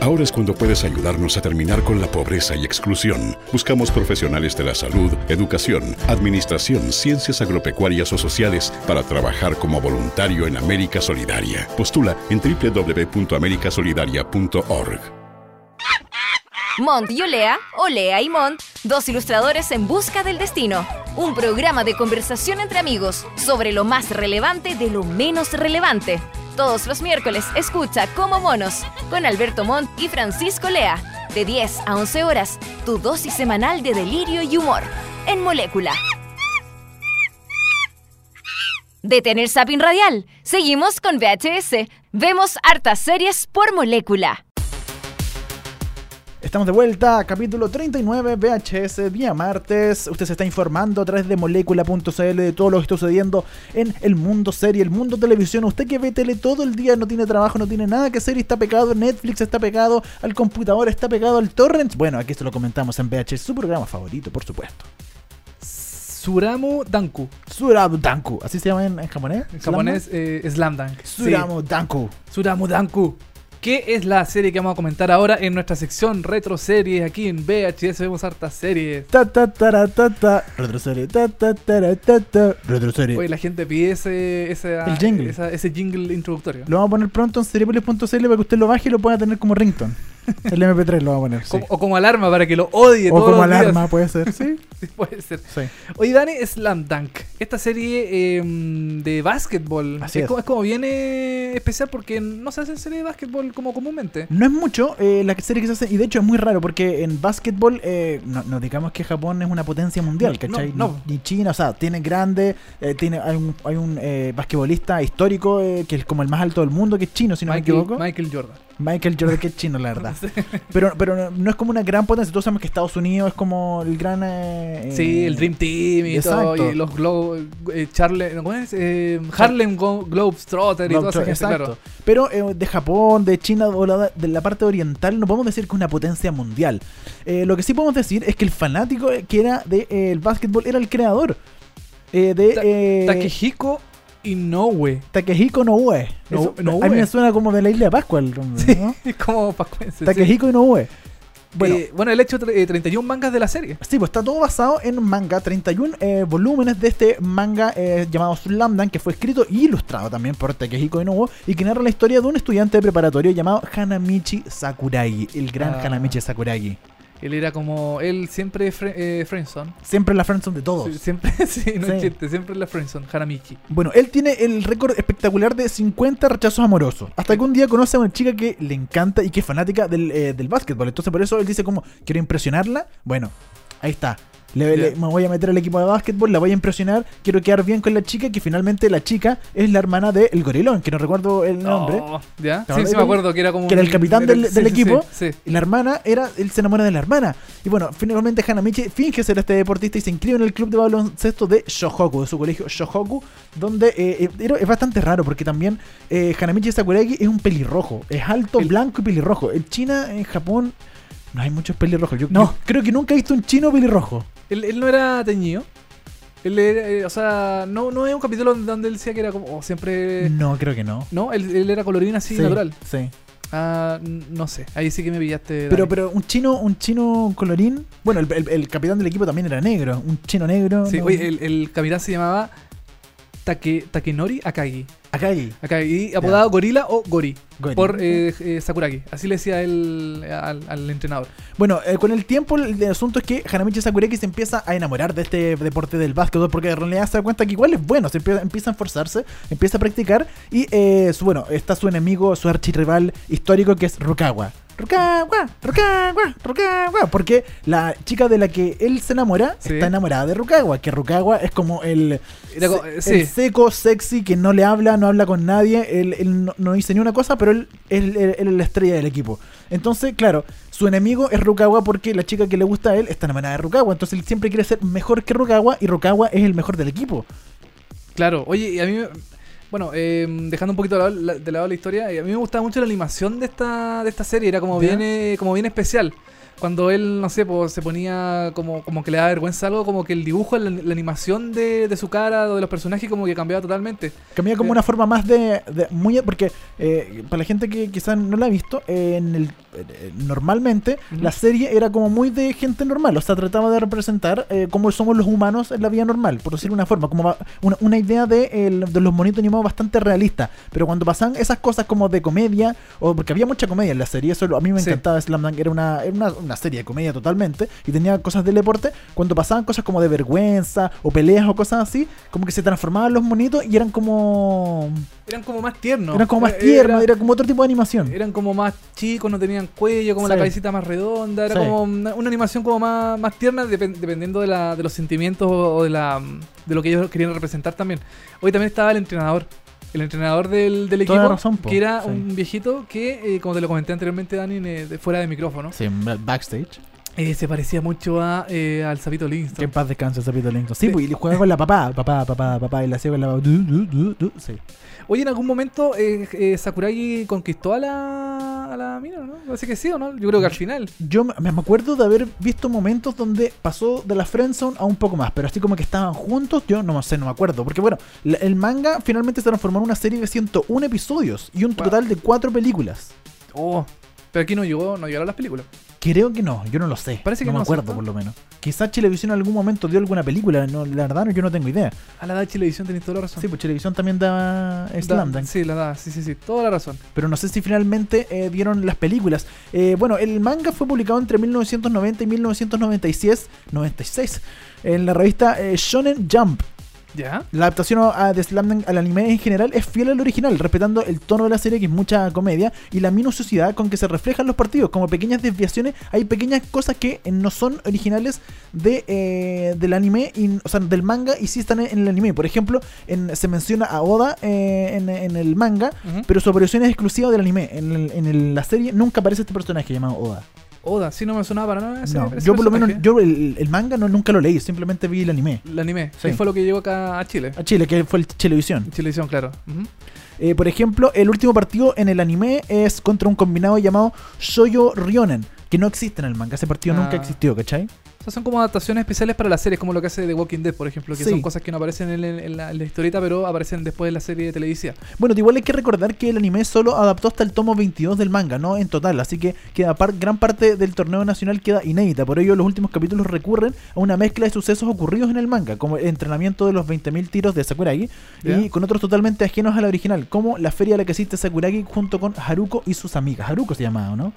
Ahora es cuando puedes ayudarnos a terminar con la pobreza y exclusión. Buscamos profesionales de la salud, educación, administración, ciencias agropecuarias o sociales para trabajar como voluntario en América Solidaria. Postula en www.americasolidaria.org. Mont y Olea, Olea y Mont, dos ilustradores en busca del destino. Un programa de conversación entre amigos sobre lo más relevante de lo menos relevante. Todos los miércoles escucha Como Monos con Alberto Montt y Francisco Lea. De 10 a 11 horas, tu dosis semanal de delirio y humor. En Molécula. De tener Sapin Radial, seguimos con VHS. Vemos hartas series por Molécula. Estamos de vuelta, capítulo 39, VHS, día martes. Usted se está informando a través de molécula.cl de todo lo que está sucediendo en el mundo serie, el mundo televisión. Usted que ve tele todo el día, no tiene trabajo, no tiene nada que hacer y está pegado Netflix, está pegado al computador, está pegado al torrent. Bueno, aquí se lo comentamos en VHS, su programa favorito, por supuesto. Suramu Danku. Suramu Danku, así se llama en, en japonés. En japonés, eh, Slam Dunk. Sí. Suramu Danku. Suramu Danku. ¿Qué es la serie que vamos a comentar ahora en nuestra sección retro series? Aquí en VHS vemos hartas series. Ta ta ta ta ta retroserie ta ta ta ta ta retroserie. Hoy la gente pide ese, ese, El jingle. esa- ese jingle introductorio. Lo vamos a poner pronto en seriepolis.cl para que usted lo baje y lo pueda tener como ringtone. El MP3 lo vamos a poner. sí. O como alarma para que lo odie O todos como los días. alarma, puede ser. Sí. Sí, puede ser. sí. Oye, Dani, Slam Dunk. Esta serie eh, de básquetbol. Así es, es. Como, es como viene especial porque no se hace serie de básquetbol como comúnmente. No es mucho eh, la serie que se hace, y de hecho es muy raro porque en básquetbol, eh, no, no digamos que Japón es una potencia mundial, No, ¿cachai? no, no. Ni, ni China, o sea, tiene grande, eh, tiene, hay un, hay un eh, basquetbolista histórico eh, que es como el más alto del mundo, que es chino, si no Michael, me equivoco. Michael Jordan. Michael Jordan, que es chino, la verdad. Pero, pero no, no es como una gran potencia. Todos sabemos que Estados Unidos es como el gran. eh, Sí, el Dream Team y todo, Exacto. y los Glo eh, Charle- ¿cómo es? Eh, Harlem Go- Globetrotter y esa gente, Exacto. claro. Pero eh, de Japón, de China o la- de la parte oriental, no podemos decir que es una potencia mundial. Eh, lo que sí podemos decir es que el fanático que era del básquetbol era el creador. eh, de Ta- eh, Takehiko Inoue. Takehiko Inoue. No- Inoue. A mí me suena como de la isla de Pascua el nombre, ¿no? Es como pascuense. sí. Takehiko Inoue. Bueno, Bueno, bueno, él ha hecho eh, 31 mangas de la serie. Sí, pues está todo basado en manga, 31 eh, volúmenes de este manga eh, llamado Slam Dunk, que fue escrito y ilustrado también por Takehiko Inoue y que narra la historia de un estudiante de preparatorio llamado Hanamichi Sakuragi, el gran Ah. Hanamichi Sakuragi. Él era como. Él siempre fre eh, Friendzone. Siempre la friendzone de todos. Sí, Siempre, sí, no Sí. es chiste, siempre la Friendzone, Hanamichi. Bueno, él tiene el récord espectacular de 50 rechazos amorosos. Hasta que un día conoce a una chica que le encanta y que es fanática del, eh, del básquetbol. Entonces por eso él dice como, quiero impresionarla. Bueno, ahí está. Le- le- Ya. me voy a meter al equipo de básquetbol, la voy a impresionar, quiero quedar bien con la chica, que finalmente la chica es la hermana de El Gorilón, que no recuerdo el nombre. Oh, ¿Ya? ¿Te Sí, sí, de me acuerdo que era como. Que era el capitán del- del sí, equipo. Sí. sí. Y la hermana era, él se enamora de la hermana. Y bueno, finalmente Hanamichi finge ser este deportista y se inscribe en el club de baloncesto de Shohoku, de su colegio Shohoku, donde eh, eh, es bastante raro porque también eh, Hanamichi Sakuragi es un pelirrojo, es alto, El- blanco y pelirrojo. En China, en Japón, no hay muchos pelirrojos. Yo, No. yo creo que nunca he visto un chino pelirrojo. Él, él no era teñido. Él era, eh, o sea, no, no es un capítulo donde- él decía que era como oh, siempre. No, creo que no. No, él, él era colorín así Sí, natural. Sí. Ah, no sé, ahí sí que me pillaste. Pero, pero un chino, un chino colorín. Bueno, el, el- el capitán del equipo también era negro. Un chino negro. Sí, no- oye, el, el capitán se llamaba Take, Takenori Akagi. Akagi. Akagi, apodado Gorila o Gori. Gori. Por eh, eh, Sakuragi. Así le decía él al, al entrenador. Bueno, eh, con el tiempo el, el asunto es que Hanamichi Sakuragi se empieza a enamorar de este deporte del básquetbol porque en realidad se da cuenta que igual es bueno, se empieza, empieza a esforzarse, empieza a practicar y eh, su- bueno, está su enemigo, su archirrival histórico que es Rukawa. Rukawa, Rukawa, Rukawa, porque la chica de la que él se enamora Sí. está enamorada de Rukawa, que Rukawa es como el, sí. seco, sexy, que no le habla, no habla con nadie, él, él no, no dice ni una cosa, pero él, él- él- él es la estrella del equipo. Entonces, claro, su enemigo es Rukawa porque la chica que le gusta a él está enamorada de Rukawa. Entonces él siempre quiere ser mejor que Rukawa y Rukawa es el mejor del equipo. Claro, oye, y a mí, me- bueno, eh, dejando un poquito de lado la, de lado la historia, eh, a mí me gustaba mucho la animación de esta, de esta serie, era como bien, eh, como bien especial. Cuando él, no sé, pues, se ponía como, como que le da vergüenza algo, como que el dibujo, la, la animación de, de su cara o de los personajes como que cambiaba totalmente. Cambia como Eh. una forma más de... de- muy Porque eh, para la gente que quizás no la ha visto, en el, eh, normalmente Ujú. la serie era como muy de gente normal. O sea, trataba de representar eh, cómo somos los humanos en la vida normal, por decirlo de una forma. Como va- una, una idea de, el- de los monitos animados bastante realista. Pero cuando pasaban esas cosas como de comedia, o porque había mucha comedia en la serie, eso a mí me Sí. encantaba Slam Dunk, era una, era una, una serie de comedia totalmente, y tenía cosas del deporte, cuando pasaban cosas como de vergüenza, o peleas o cosas así, como que se transformaban los monitos y eran como... Eran como más tiernos. eran como más tiernos, era- era como otro tipo de animación. eran como más chicos, no tenían cuello, como la cabecita más redonda, era Sí. como una, una animación como más, más tierna depen- dependiendo de, la, de los sentimientos o de, la, de lo que ellos querían representar también. Hoy también estaba el entrenador, el entrenador del, equipo, razón, que era Sí. un viejito que, eh, como te lo comenté anteriormente, Dani, eh, de- fuera de micrófono, Sí, backstage. Eh, se parecía mucho a, eh, al Sapito Que en Livingston. paz descanse Sapito Lincoln. Sí, Sí. pues y juega con la papá, papá, papá, papá, y la hacía con la du, du, du, du, Sí. Oye, en algún momento eh, eh, Sakuragi conquistó a la, a la mina, ¿no? Parece que sí o no, yo creo que al final. Yo me me acuerdo de haber visto momentos donde pasó de la friendzone a un poco más, pero así como que estaban juntos, yo no sé, no me acuerdo. Porque bueno, la- el manga finalmente se transformó en una serie de 101 episodios y un Wow. total de 4 películas. Oh, pero aquí no llegó, no llegaron las películas. Creo que no, yo no lo sé. Parece que no me no, acuerdo ¿cierto? por lo menos. Quizás Chilevisión en algún momento dio alguna película, no, la verdad yo no tengo idea. A la edad de Chilevisión tenés toda la razón. Sí, pues Chilevisión también Da- Slam Dunk. Sí, la da, sí, sí, sí, toda la razón. pero no sé si finalmente eh, dieron las películas. Eh, bueno, el manga fue publicado entre 1990 y 1996 96, en la revista eh, Shonen Jump. ¿Ya? La adaptación a- de Slam Dunk al anime en general es fiel al original, respetando el tono de la serie, que es mucha comedia, y la minuciosidad con que se reflejan los partidos. Como pequeñas desviaciones, hay pequeñas cosas que eh, no son originales de, eh, del anime, y- o sea, del manga, y sí están en, en el anime. Por ejemplo, en- se menciona a Oda eh, en, en el manga, pero su aparición es exclusiva del anime. En, el- en el- la serie nunca aparece este personaje llamado Oda. Oda, sí no me sonaba para nada ese, No, ese yo por lo menos, yo el, el manga no, nunca lo leí, simplemente vi el anime. El anime, Sí. fue lo que llegó acá a Chile. A Chile, que fue el Televisión. Chilevisión, claro. Eh, por ejemplo, el último partido en el anime es contra un combinado llamado Shoyo Ryonen, que no existe en el manga. Ese partido Ah. nunca existió, ¿cachai? O sea, son como adaptaciones especiales para las series, como lo que hace The Walking Dead, por ejemplo, que Sí. son cosas que no aparecen en, en la, en la historieta, pero aparecen después de la serie televisiva. Bueno, igual hay que recordar que el anime solo adaptó hasta el tomo 22 del manga, no en total, así que queda par- gran parte del torneo nacional queda inédita. Por ello, los últimos capítulos recurren a una mezcla de sucesos ocurridos en el manga, como el entrenamiento de los 20.000 tiros de Sakuragi y con otros totalmente ajenos a la original, como la feria a la que asiste Sakuragi junto con Haruko y sus amigas. Haruko se llamaba, ¿no?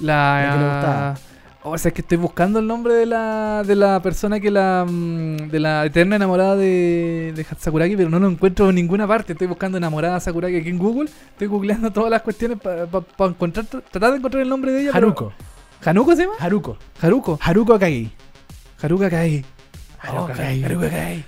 La. La que le gustaba. O sea, es que estoy buscando el nombre de la, de la persona que la. mm, de la eterna enamorada de, de Sakuragi, pero no lo encuentro en ninguna parte. Estoy buscando enamorada de Sakuragi aquí en Google. Estoy googleando todas las cuestiones para encontrar. Tratar de encontrar el nombre de ella. pero- Haruko. ¿Hanuko se llama? Haruko. Haruko. Haruko Akagi. Haruka Kai. Haruka Oh, Kai. Haruka Kai.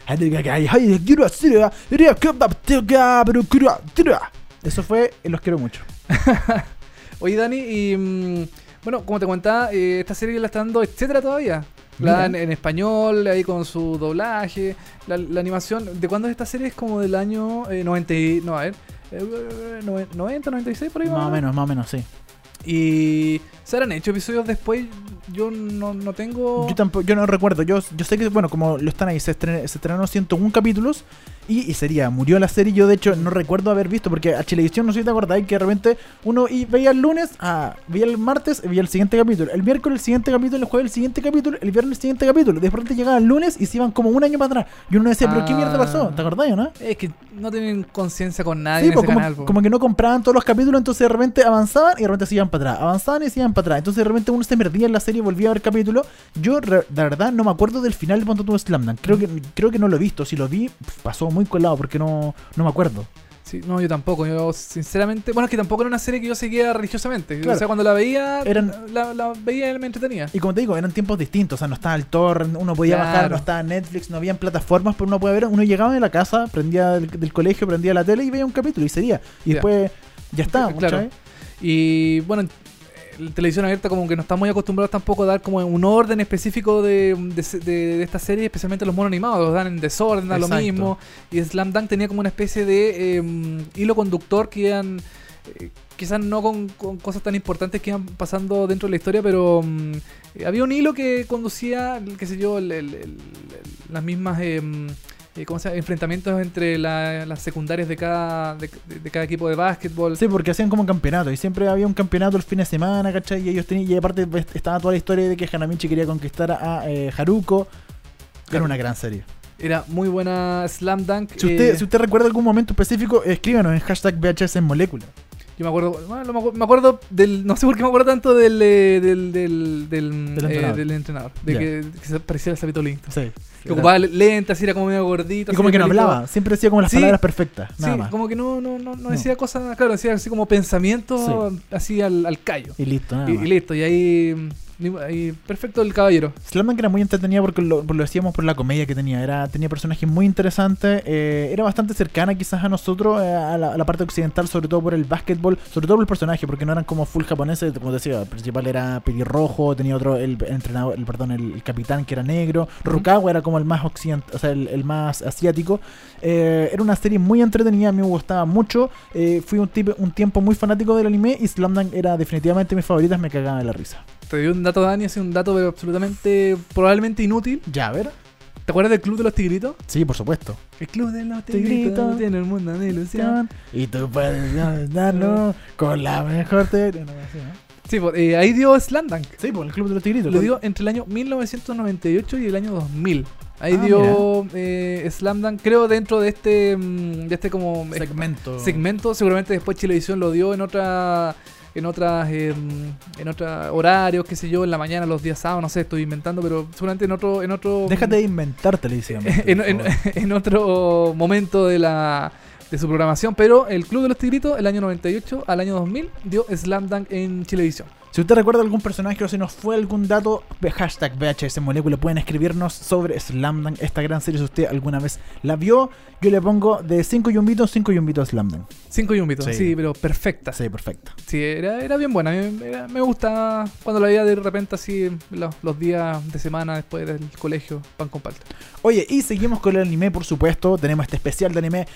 Eso fue eh, Los quiero mucho. Oye, Dani, y. bueno, como te comentaba, eh, esta serie la está dando etcétera todavía. La dan en español, ahí con su doblaje, la, la animación. ¿De cuándo es esta serie? Es como del año eh, 90. y- No, a ver. eh, noven- 90, 96 por ahí Más o menos, más o menos, sí. Y se habrán hecho episodios después. Yo no, no tengo. Yo tampoco, yo no recuerdo. Yo, yo sé que, bueno, como lo están ahí, se, estren- se estrenaron 101 capítulos y, y sería, murió la serie. Yo, de hecho, no recuerdo haber visto, porque a Chilevisión, no sé si te acordáis, que de repente uno y veía el lunes, ah, veía el martes, veía el siguiente capítulo. El miércoles, el siguiente capítulo, el jueves, el siguiente capítulo, el viernes, el siguiente capítulo. De repente llegaba el lunes y se iban como un año para atrás. Y uno decía, ¿pero qué mierda pasó? Ah. ¿Te acordáis o no? Es que no tienen conciencia con nadie Sí, en pues, ese como, canal. po. como que no compraban todos los capítulos, entonces de repente avanzaban y de repente se iban para atrás. Avanzaban y se iban para atrás. Entonces de repente uno se perdía en la serie y volvía a ver capítulos. Yo, de verdad, no me acuerdo del final de Ponto Slam Dunk. Creo que, creo que no lo he visto. Si lo vi, pasó muy colado porque no, no me acuerdo. Sí, no, yo tampoco. Yo, sinceramente. Bueno, es que tampoco era una serie que yo seguía religiosamente. Claro. O sea, cuando la veía, Eran- la, la veía y me entretenía. Y como te digo, eran tiempos distintos. O sea, no estaba el torrent, uno podía Claro. bajar, no estaba Netflix, no habían plataformas, pero uno podía ver. Uno llegaba de la casa, prendía del, del colegio, prendía la tele y veía un capítulo y sería. Y después ya está, Claro. Y bueno, la televisión abierta como que no está muy acostumbrados tampoco a dar como un orden específico de, de, de- de esta serie, especialmente los monos animados, los dan en desorden, da lo Exacto. mismo. Y Slam Dunk tenía como una especie de eh, hilo conductor que iban, eh, quizás no con, con cosas tan importantes que iban pasando dentro de la historia, pero mm, eh, había un hilo que conducía, qué sé yo, el- el- el- las mismas... eh, eh, ¿cómo se llama? enfrentamientos entre la- las secundarias de cada, de, de cada equipo de básquetbol. Sí, porque hacían como campeonato y siempre había un campeonato el fin de semana, ¿cachai? Y ellos tenían, y aparte pues, estaba toda la historia de que Hanamichi quería conquistar a eh, Haruko. Era Claro. una gran serie. Era muy buena Slam Dunk. Si usted, eh, si usted recuerda algún momento específico, escríbanos en hashtag VHS en molécula. Yo me acuerdo, bueno, me acu- me acuerdo del, no sé por qué me acuerdo tanto del del del, del, Del entrenador. de que, que se parecía al Sapito Lindo. Sí. Que ocupaba lentes, así era como medio gordito. Y como que no hablaba, siempre decía como las Sí. palabras perfectas, nada Sí, más. como que no, no, no, no No. decía cosas, claro, decía así como pensamientos así al, al callo. Y listo, nada Y, más. y listo, y ahí, mm, perfecto el caballero. Slam Dunk era muy entretenida porque lo, lo decíamos por la comedia que tenía. Era, tenía personajes muy interesantes. eh, era bastante cercana quizás a nosotros, eh, a, la, a la parte occidental, sobre todo por el básquetbol, sobre todo por el personaje, porque no eran como full japoneses, como decía, el principal era pelirrojo, tenía otro, el, entrenador, el, perdón, el, el capitán que era negro, Rukawa era como el más occidental, o sea, el, el más asiático. Eh, era una serie muy entretenida, a mí me gustaba mucho. eh, fui un, tipo, un tiempo muy fanático del anime y Slam Dunk era definitivamente mis favoritas, me cagaba de la risa. Te dio un dato, Dani, así un dato pero absolutamente, probablemente inútil. Ya, a ver. ¿Te acuerdas del Club de los Tigritos? Sí, por supuesto. El Club de los Tigritos tiene el mundo de ilusión. Y tú puedes darlo con la mejor teoría. Sí, pues, eh, ahí dio Slam Dunk. Sí, por el Club de los Tigritos. Lo dio entre el año 1998 y el año 2000. Ahí Ah, dio eh, Slam Dunk, creo, dentro de este, mm, de este como eh, segmento. segmento. Seguramente después Chilevisión lo dio en otra en otras eh, en otros horarios, qué sé yo, en la mañana, los días sábados, no sé, estoy inventando, pero seguramente en otro en otro Déjate de inventar televisivamente. en, en- en otro momento de la de su programación, pero el Club de los Tigritos el año 98 al año 2000 dio Slam Dunk en Chilevisión. Si usted recuerda algún personaje o si nos fue algún dato, hashtag VHS Molécula, pueden escribirnos sobre Slam Dunk, esta gran serie si usted alguna vez la vio. Yo le pongo de 5 yumbitos, 5 yumbitos Slam Dunk. Cinco yumbitos, Sí. sí, pero perfecta. Sí, perfecto. Sí, era, era bien buena. Me, gusta cuando la veía de repente así los, los días de semana después del colegio, pan con palta. Oye, y seguimos con el anime, por supuesto. Tenemos este especial de anime.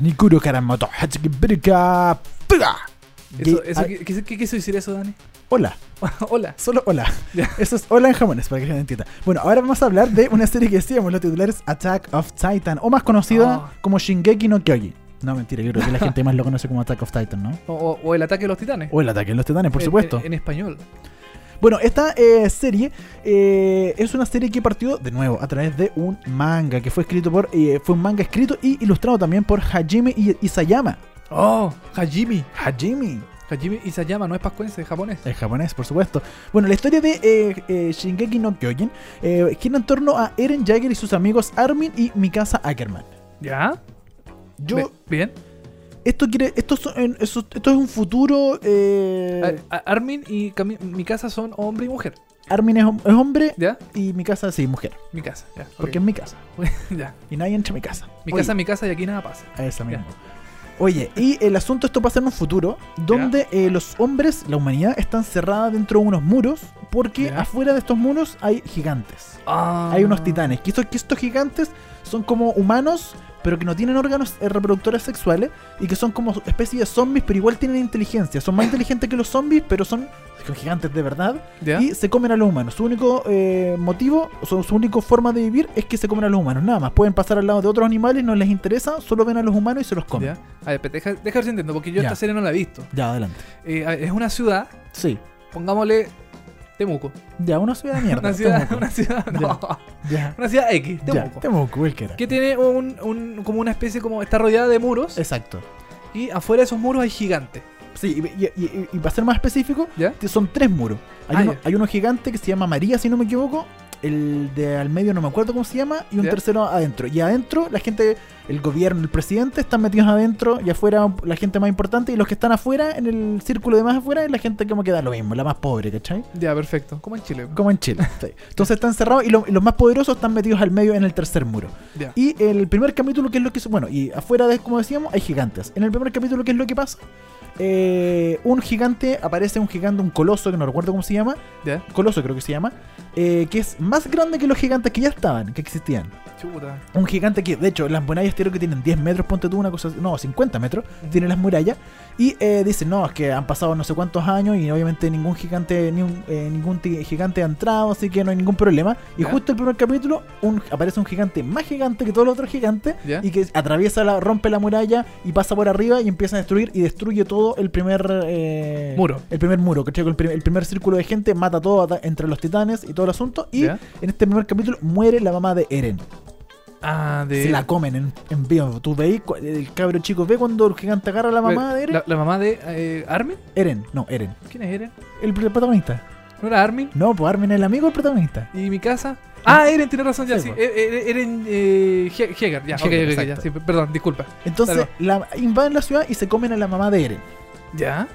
Nikuro, karamoto, hachiki, birika, pega. Eso, Gay- eso, ah, ¿qué, qué, qué quiso decir eso, Dani? Hola. Hola. Solo hola. Eso es hola en japonés, para que se entienda. Bueno, ahora vamos a hablar de una serie que decíamos, los titulares Attack of Titan, o más conocida Ah. como Shingeki no Kyoji. No, mentira, yo creo que la gente más lo conoce como Attack of Titan, ¿no? O, o- o el ataque de los titanes. O el ataque de los titanes, por En- supuesto. En, en español. Bueno, esta eh, serie eh, es una serie que partió de nuevo a través de un manga que fue escrito por. eh, fue un manga escrito y ilustrado también por Hajime Isayama. Oh, Hajime. Hajime. Hajime Isayama, no es pascuense, es japonés. Es japonés, por supuesto. Bueno, la historia de eh, eh, Shingeki no Kyojin eh, gira en torno a Eren Jaeger y sus amigos Armin y Mikasa Ackerman. ¿Ya? Yo, Bien. esto quiere, esto, son- eso- esto es un futuro. eh, Armin y Cami- mi casa son hombre y mujer. Armin es, hom- es hombre ¿Ya? y Mikasa sí, mujer. Mi casa, ya. Porque es mi casa. ya. Y nadie entra a mi casa. Mi Oye, casa, mi casa y aquí nada pasa. A esa Ya. Oye, y el asunto esto pasa en un futuro donde eh, los hombres, la humanidad, están cerrada dentro de unos muros porque afuera de estos muros hay gigantes. Ah. Hay unos titanes. Que estos, que estos gigantes son como humanos, pero que no tienen órganos eh, reproductores sexuales y que son como especie de zombies, pero igual tienen inteligencia. Son más inteligentes que los zombies, pero son son gigantes de verdad y se comen a los humanos. Su único eh, motivo, su, su única forma de vivir es que se comen a los humanos. Nada más. Pueden pasar al lado de otros animales, no les interesa, solo ven a los humanos y se los comen. A ver, deja, deja ver si entiendo, porque yo esta serie no la he visto. Ya, adelante. Eh, ver, es una ciudad, Sí. pongámosle Temuco. Ya, una ciudad de mierda. una ciudad, Temuco. una ciudad, no, Ya. una ciudad X, Ya, Temuco. Temuco, cualquiera. Que tiene un, un- como una especie como está rodeada de muros Exacto. y afuera de esos muros hay gigantes. Sí, y, y- y- y para ser más específico, ¿Ya? que son tres muros. Hay, Ah, uno, hay uno gigante que se llama María, si no me equivoco. El de al medio no me acuerdo cómo se llama. Y un tercero adentro. Y adentro, la gente, el gobierno, el presidente están metidos adentro. Y afuera, la gente más importante. Y los que están afuera, en el círculo de más afuera, es la gente como que da lo mismo, la más pobre, ¿cachai? Ya, perfecto. Como en Chile. Como en Chile. sí. Entonces están cerrados y, lo- y los más poderosos están metidos al medio en el tercer muro. Ya. Y el primer capítulo, que es lo que. Bueno, y afuera, de, como decíamos, hay gigantes. En el primer capítulo, ¿qué es lo que pasa? Eh, un gigante, aparece un gigante, un coloso, que no recuerdo cómo se llama. Coloso creo que se llama. eh, que es más grande que los gigantes que ya estaban, que existían. Chuta. Un gigante que, de hecho, las murallas creo que tienen 10 metros, ponte tú una cosa No, 50 metros. Tienen las murallas. Y eh, dicen, no, es que han pasado no sé cuántos años y obviamente ningún gigante, ni un- eh, ningún gigante ha entrado, así que no hay ningún problema. Y Ya. justo el primer capítulo, un, aparece un gigante más gigante que todos los otros gigantes Ya. y que atraviesa la, rompe la muralla y pasa por arriba y empieza a destruir y destruye todo el primer eh, Muro. El primer muro, ¿cachai? El, prim- el primer círculo de gente mata todo entre los titanes y todo el asunto. Y Ya. en este primer capítulo muere la mamá de Eren. Ah, de. Se la comen en, en vivo. Tú veis, el cabro chico ve cuando el gigante agarra a la mamá de Eren. La, la mamá de eh, Armin. Eren, no, Eren. ¿Quién es Eren? El pr- protagonista. ¿No era Armin? No, pues Armin es el amigo del protagonista. ¿Y mi casa? Ah, Eren, tiene razón, ya, Sí, sí. po. E- e- Eren eh, He- Heger, ya, Heger, ya, sí, perdón, disculpa. Entonces, la, invaden la ciudad y se comen a la mamá de Eren. ¿Ya?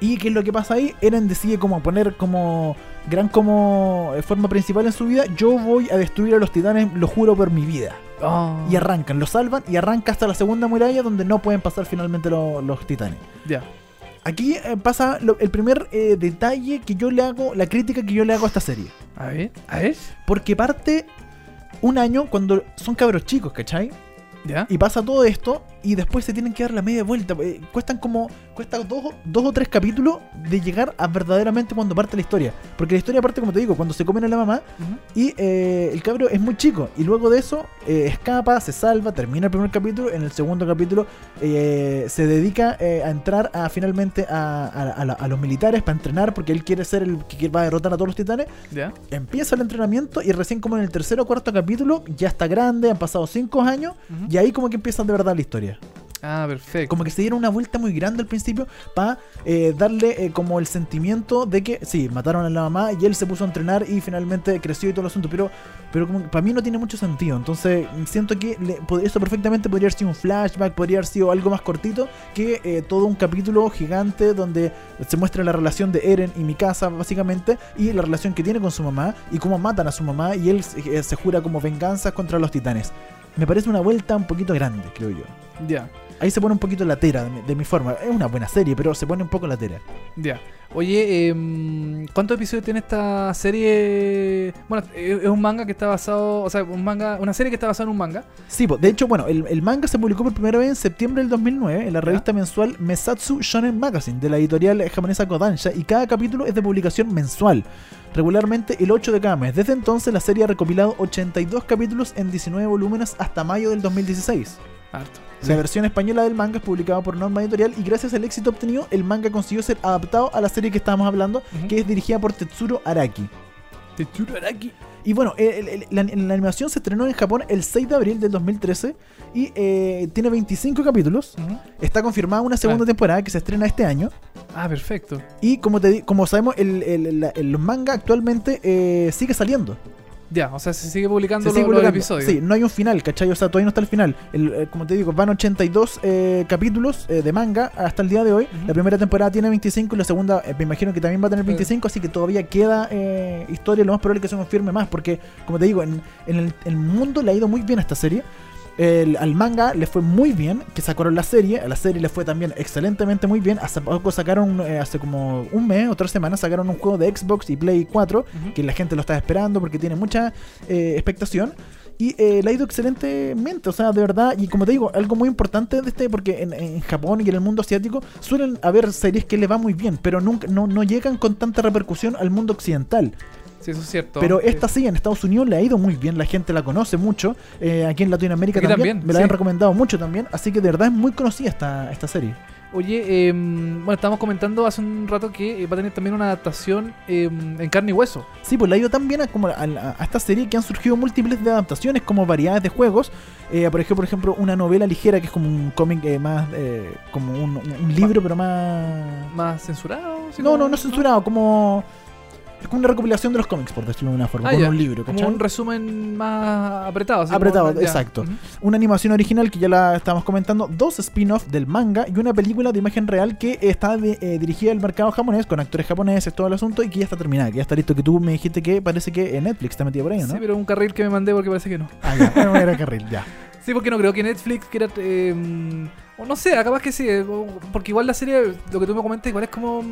¿Y qué es lo que pasa ahí? Eren decide como poner como gran como eh, forma principal en su vida, yo voy a destruir a los titanes, lo juro por mi vida. Oh, Y arrancan, lo salvan y arranca hasta la segunda muralla donde no pueden pasar finalmente lo- los titanes. ya. Aquí eh, pasa lo- el primer eh, detalle que yo le hago, la crítica que yo le hago a esta serie. A ver, a ver. Porque parte un año cuando son cabros chicos, ¿cachai? ¿Ya? Y pasa todo esto y después se tienen que dar la media vuelta. Eh, cuestan como. Cuesta dos, dos o tres capítulos de llegar a verdaderamente cuando parte la historia. Porque la historia parte, como te digo, cuando se comen a la mamá y eh, el cabro es muy chico. Y luego de eso eh, escapa, se salva, termina el primer capítulo. En el segundo capítulo se dedica a entrar a finalmente a, a- a la- a los militares para entrenar porque él quiere ser el que va a derrotar a todos los titanes empieza el entrenamiento y recién como en el tercer o cuarto capítulo ya está grande, han pasado cinco años y ahí como que empieza de verdad la historia. Ah, perfecto. Como que se dieron una vuelta muy grande al principio para darle eh, como el sentimiento de que sí, mataron a la mamá y él se puso a entrenar y finalmente creció y todo el asunto. Pero, pero como para mí no tiene mucho sentido. Entonces siento que le- esto perfectamente podría haber sido un flashback, podría haber sido algo más cortito que eh, todo un capítulo gigante donde se muestra la relación de Eren y Mikasa básicamente y la relación que tiene con su mamá y cómo matan a su mamá y él eh, se jura como venganza contra los titanes. Me parece una vuelta un poquito grande, creo yo. Ya, Ahí se pone un poquito latera de mi, de mi forma. Es una buena serie, pero se pone un poco latera. ya. Oye, em, ¿cuántos episodios tiene esta serie? Bueno, eh, es un manga que está basado, o sea, un manga, una serie que está basada en un manga. Sí, de hecho, bueno, el, el manga se publicó por primera vez en septiembre del 2009 en la revista mensual Mesatsu Shonen Magazine de la editorial japonesa Kodansha y cada capítulo es de publicación mensual, regularmente el 8 de cada mes. Desde entonces la serie ha recopilado 82 capítulos en 19 volúmenes hasta mayo del 2016. Harto. La versión española del manga es publicada por Norma Editorial y gracias al éxito obtenido, el manga consiguió ser adaptado a la serie que estábamos hablando, que es dirigida por Tetsuro Araki. Tetsuro Araki. Y bueno, el- el- la, la animación se estrenó en Japón el 6 de abril del 2013 y eh, tiene 25 capítulos. Está confirmada una segunda Ah. temporada que se estrena este año. Ah, perfecto. Y como, te, como sabemos, el, el- la- el manga actualmente eh, sigue saliendo. Ya, o sea, se sigue publicando Se sigue los, publicando. episodios. Sí, no hay un final, ¿cachai? O sea, todavía no está el final. El, eh, como te digo, van 82 eh, capítulos eh, de manga hasta el día de hoy. La primera temporada tiene 25 y la segunda eh, me imagino que también va a tener 25, así que todavía queda eh, historia. Lo más probable es que se confirme más, porque, como te digo, en, en el, el mundo le ha ido muy bien a esta serie. El- al manga le fue muy bien, que sacaron la serie. A la serie le fue también excelentemente muy bien. Hace poco sacaron, eh, hace como un mes o tres semanas, sacaron un juego de Xbox y Play 4 Ujú. que la gente lo está esperando porque tiene mucha eh, expectación. Y eh, le ha ido excelentemente, o sea, de verdad, y como te digo, algo muy importante de este, porque en, en Japón y en el mundo asiático suelen haber series que le va muy bien, pero nunca, no, no llegan con tanta repercusión al mundo occidental. Sí, eso es cierto. Pero Eh, esta sí, en Estados Unidos le ha ido muy bien, la gente la conoce mucho, eh, aquí en Latinoamérica Aquí también, también, me la sí. han recomendado mucho también, así que de verdad es muy conocida esta, esta serie. Oye, em, bueno, estábamos comentando hace un rato que eh, va a tener también una adaptación em, en carne y hueso. Sí, pues le ha ido tan bien a, como a, a- a esta serie que han surgido múltiples de adaptaciones como variedades de juegos. Eh, por ejemplo, por ejemplo, una novela ligera que es como un cómic eh, más, eh, como un, libro, pero más... Más censurado. así No, como- no, no censurado, como... Es como una recopilación de los cómics, por decirlo de una forma, Ah, como ya. un libro, Como ¿cachai? un resumen más apretado. así Apretado, como- exacto. Una animación original que ya la estamos comentando, dos spin-offs del manga y una película de imagen real que está de- eh, dirigida al mercado japonés, con actores japoneses, todo el asunto, y que ya está terminada, que ya está listo, que tú me dijiste que parece que en Netflix está metida por ahí, ¿no? Sí, pero un carril que me mandé porque parece que no. Ah, ya, un era carril, ya. Sí, porque no creo que Netflix quiera. eh, no sé, capaz que sí. eh, Porque igual la serie, lo que tú me comentas, igual es como.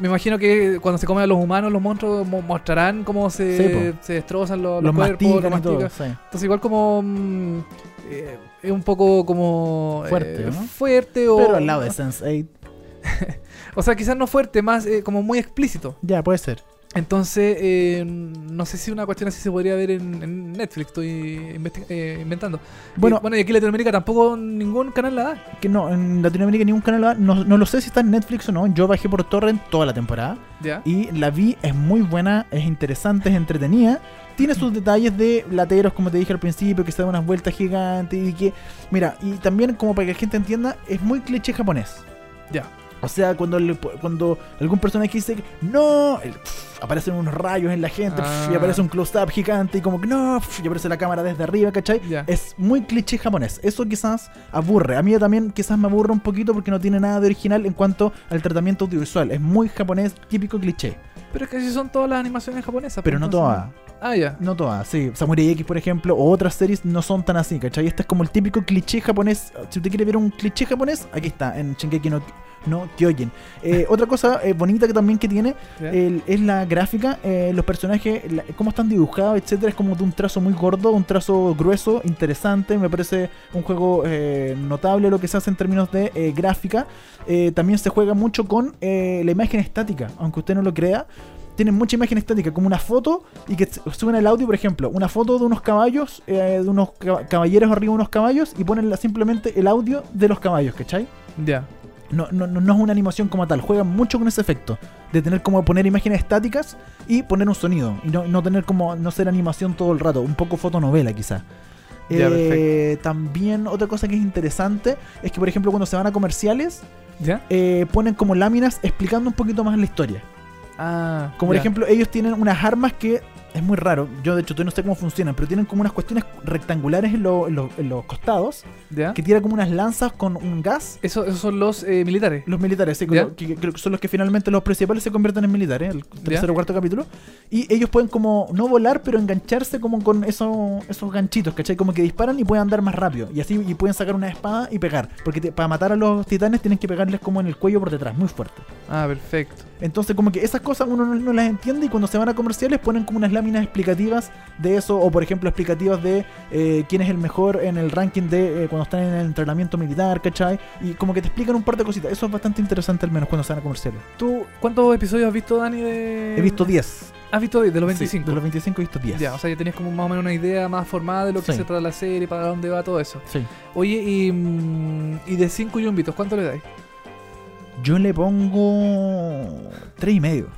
Me imagino que cuando se comen a los humanos, los monstruos mo- mostrarán cómo se, Sí, se destrozan los, Los los cuerpos, los todo, sí. Entonces, igual como. mm, eh, es un poco como. Fuerte, eh, ¿no? Fuerte o. Pero al lado de Sense8, O sea, quizás no fuerte, más eh, como muy explícito. ya puede ser. Entonces, eh, no sé si una cuestión así se podría ver en, en Netflix, estoy eh, inventando. Bueno- y, bueno, y aquí en Latinoamérica tampoco ningún canal la da. Que no, en Latinoamérica ningún canal, la- no, no lo sé si está en Netflix o no. Yo bajé por Torrent toda la temporada ¿Ya? y la vi, es muy buena, es interesante, es entretenida. Tiene sus detalles de lateros, como te dije al principio, que se da unas vueltas gigantes y que. Mira, y también, como para que la gente entienda, es muy cliché japonés. Ya. O sea, cuando, le- cuando algún personaje dice que no, el- pf, aparecen unos rayos en la gente pf, y Ah. aparece un close-up gigante y como que no, pf, y aparece la cámara desde arriba, ¿cachai? Ya. Es muy cliché japonés. Eso quizás aburre. A mí también quizás me aburre un poquito porque no tiene nada de original en cuanto al tratamiento audiovisual. Es muy japonés, típico cliché. Pero es que así son todas las animaciones japonesas. Pero pues, no todas. Ah, ya. No todas, sí. Samurai X, por ejemplo, o otras series no son tan así, ¿cachai? Este es como el típico cliché japonés. Si usted quiere ver un cliché japonés, aquí está, en Shingeki no, no Kyojin. Eh, otra cosa eh, bonita que también que tiene el- es la gráfica, eh, los personajes, la- cómo están dibujados, etcétera. Es como de un trazo muy gordo, un trazo grueso, interesante. Me parece un juego eh, notable lo que se hace en términos de gráfica. También se juega mucho con la imagen estática, aunque usted no lo crea. Tienen mucha imagen estática, como una foto y que suben el audio, por ejemplo, una foto de unos caballos, eh, de unos cab- caballeros arriba de unos caballos y ponen simplemente el audio de los caballos, ¿cachai? Ya. No, no, no, no es una animación como tal, juegan mucho con ese efecto de tener como poner imágenes estáticas y poner un sonido y no, no tener como no ser animación todo el rato, un poco fotonovela quizá. Ya, Eh, también otra cosa que es interesante es que, por ejemplo, cuando se van a comerciales, ¿Ya? eh, ponen como láminas explicando un poquito más la historia. Ah, Como por ejemplo, ellos tienen unas armas que es muy raro. Yo, de hecho, todavía no sé cómo funcionan, pero tienen como unas cuestiones rectangulares en, lo- en lo- en los costados ¿Ya? que tiran como unas lanzas con un gas. Eso, esos son los eh, militares. Los militares, sí, que, que creo que son los que finalmente los principales se convierten en militares, el tercer o cuarto capítulo. Y ellos pueden como no volar, pero engancharse como con esos, esos ganchitos, ¿cachai? Como que disparan y pueden andar más rápido. Y así y pueden sacar una espada y pegar. Porque te- para matar a los titanes tienen que pegarles como en el cuello por detrás, muy fuerte. Ah, perfecto. Entonces como que esas cosas uno no, no las entiende y cuando se van a comerciales ponen como unas láminas explicativas de eso o por ejemplo explicativas de eh, quién es el mejor en el ranking de eh, cuando están en el entrenamiento militar, ¿cachai? Y como que te explican un par de cositas. Eso es bastante interesante al menos cuando se van a comerciales. ¿Tú cuántos episodios has visto, Dani? De... He visto 10. ¿Has visto de los Sí, 25? de los 25 he visto 10. Ya, o sea, ya tenías como más o menos una idea más formada de lo que Sí. se trata la serie, para dónde va todo eso. Sí. Oye, y, mm, y de 5 yumbitos, ¿cuánto le dais? Yo le pongo 3 y medio.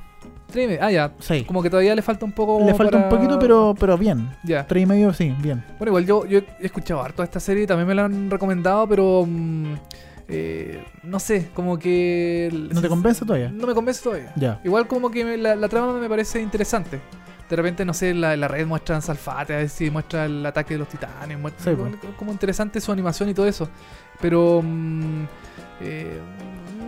Tres y medio. Ah, ya. Sí. Como que todavía le falta un poco. Le falta para- un poquito, pero, pero bien. Ya. 3 y medio, sí, bien. Bueno, igual yo, yo he escuchado harto esta serie y también me la han recomendado, pero. mm, eh, no sé, como que. ¿No te convence todavía? No me convence todavía. Ya. Igual como que me- la, la trama me parece interesante. De repente, no sé, la, la red muestra Salfate, a ver si muestra el ataque de los titanes, muestra Sí, como, pues. como interesante su animación y todo eso. Pero, mm, eh,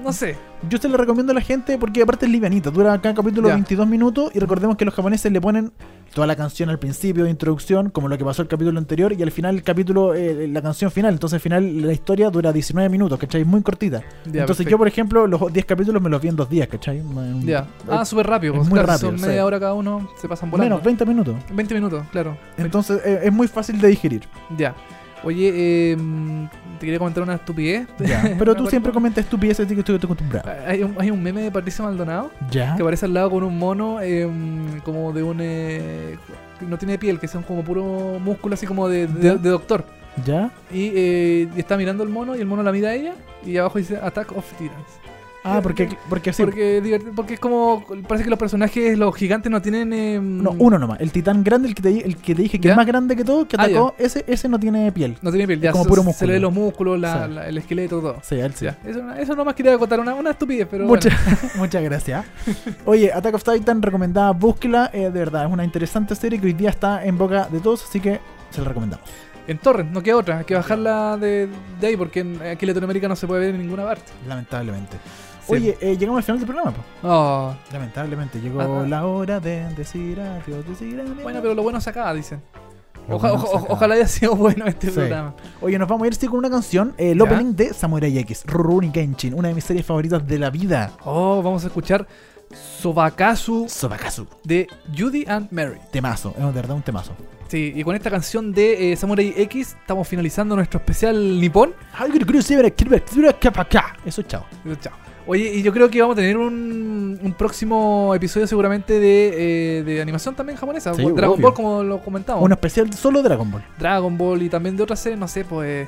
no sé, Yo se le recomiendo a la gente porque aparte es livianito. Dura cada capítulo Ya. 22 minutos y recordemos que los japoneses le ponen toda la canción al principio de introducción, como lo que pasó el capítulo anterior, y al final el capítulo, eh, la canción final. Entonces al final la historia dura 19 minutos, ¿cachai? Muy cortita. Ya, Entonces perfecto. yo, por ejemplo, los 10 capítulos me los vi en dos días, ¿cachai? Ya. Ah, súper rápido. pues, muy claro, rápido, Son media hora cada uno, se pasan volando. Menos, 20 minutos. 20 minutos, claro. Entonces eh, es muy fácil de digerir. Ya. Oye, eh, te quería comentar una estupidez. Pero tú siempre comentas estupideces así que estoy acostumbrado. Hay un, hay un meme de Patricia Maldonado Ya. que aparece al lado con un mono eh, como de un... eh, no tiene piel, que son como puro músculo así como de, de doctor. Ya. Y, eh, y está mirando el mono y el mono la mira a ella y abajo dice Attack of Titans. Ah, porque, porque sí. Porque, es porque es como... Parece que los personajes, los gigantes no tienen... eh, No, uno nomás. El titán grande, el que te, el que te dije que ¿Ya? es más grande que todo, que Ah, atacó, ese, ese no tiene piel. No tiene piel, ya como se, puro se músculo. le ven los músculos, la- Sí. la- el esqueleto, todo. Sí, él sí. Ya, eso, eso nomás quería contar una, una estupidez, pero Muchas, bueno. muchas gracias. Oye, Attack of Titan, recomendada, búsquela. eh, de verdad, es una interesante serie que hoy día está en boca de todos, así que se la recomendamos. En Torrent, no queda otra, hay que bajarla de, de ahí porque en, aquí en Latinoamérica no se puede ver en ninguna parte. Lamentablemente. Sí. Oye, eh, llegamos al final del programa. po. Oh, Lamentablemente, llegó Ah, ah. la hora de decir adiós, decir adiós. bueno, pero lo bueno se acaba, dicen. Oja- oja- ojalá haya sido bueno este Sí. programa. Oye, nos vamos a ir sí, con una canción, eh, el ¿Ya? opening de Samurai X, Rurouni Kenshin, una de mis series favoritas de la vida. Oh, vamos a escuchar Sobakasu Sobakasu. de Judy and Mary. Temazo, es de verdad un temazo. Sí, y con esta canción de eh, Samurai X estamos finalizando nuestro especial nipón. Eso, chao. Chao. Oye, y yo creo que vamos a tener un, un próximo episodio seguramente de, eh, de animación también japonesa. Sí, Dragon obvio. Ball, como lo comentamos. Un especial solo de Dragon Ball. Dragon Ball y también de otras series, no sé, pues.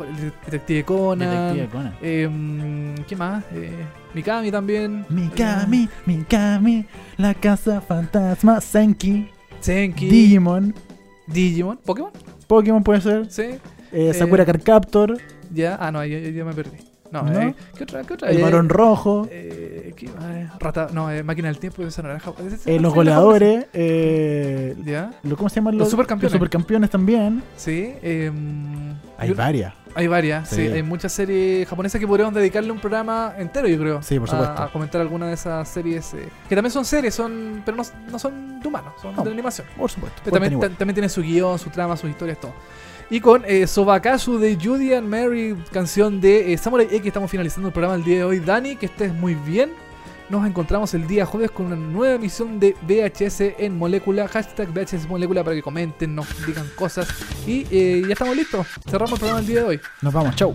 el Detective Conan. Detective Conan. eh, ¿Qué más? Eh, Mikami también. Mikami, Mikami, la casa fantasma, Senki, Eh, Senki. Digimon, Digimon. ¿Pokémon? Pokémon puede ser, Sí. eh, Sakura Eh, Card Captor, Ya. Ah, no, ya, ya- ya me perdí. No, ¿No? eh, ¿qué otra? ¿Qué otra? el Eh, varón rojo, eh, ¿qué más? Eh, Rata. No, eh, Máquina del Tiempo. Esa jap- esa- eh, los goleadores, eh. Ya. lo- ¿cómo se llaman Los los, supercampeones. Los supercampeones también. Sí. eh, Hay yo- varias. Hay varias, sí. Sí. Hay muchas series japonesas que podríamos dedicarle un programa entero, yo creo. Sí, por supuesto. A, comentar alguna de esas series. eh, que también son series, son pero no, no son de humanos, son No. de animación. Por supuesto. Pero también, también tiene su guion, su trama, sus historias, todo. Y con eh, Sobakasu de Judy and Mary, canción de eh, Samurai X, estamos finalizando el programa el día de hoy. Dani, que estés muy bien. Nos encontramos el día jueves con una nueva emisión de VHS en Molécula. Hashtag VHS Molécula para que comenten, nos digan cosas. Y eh, ya estamos listos. Cerramos el programa el día de hoy. Nos vamos, chau.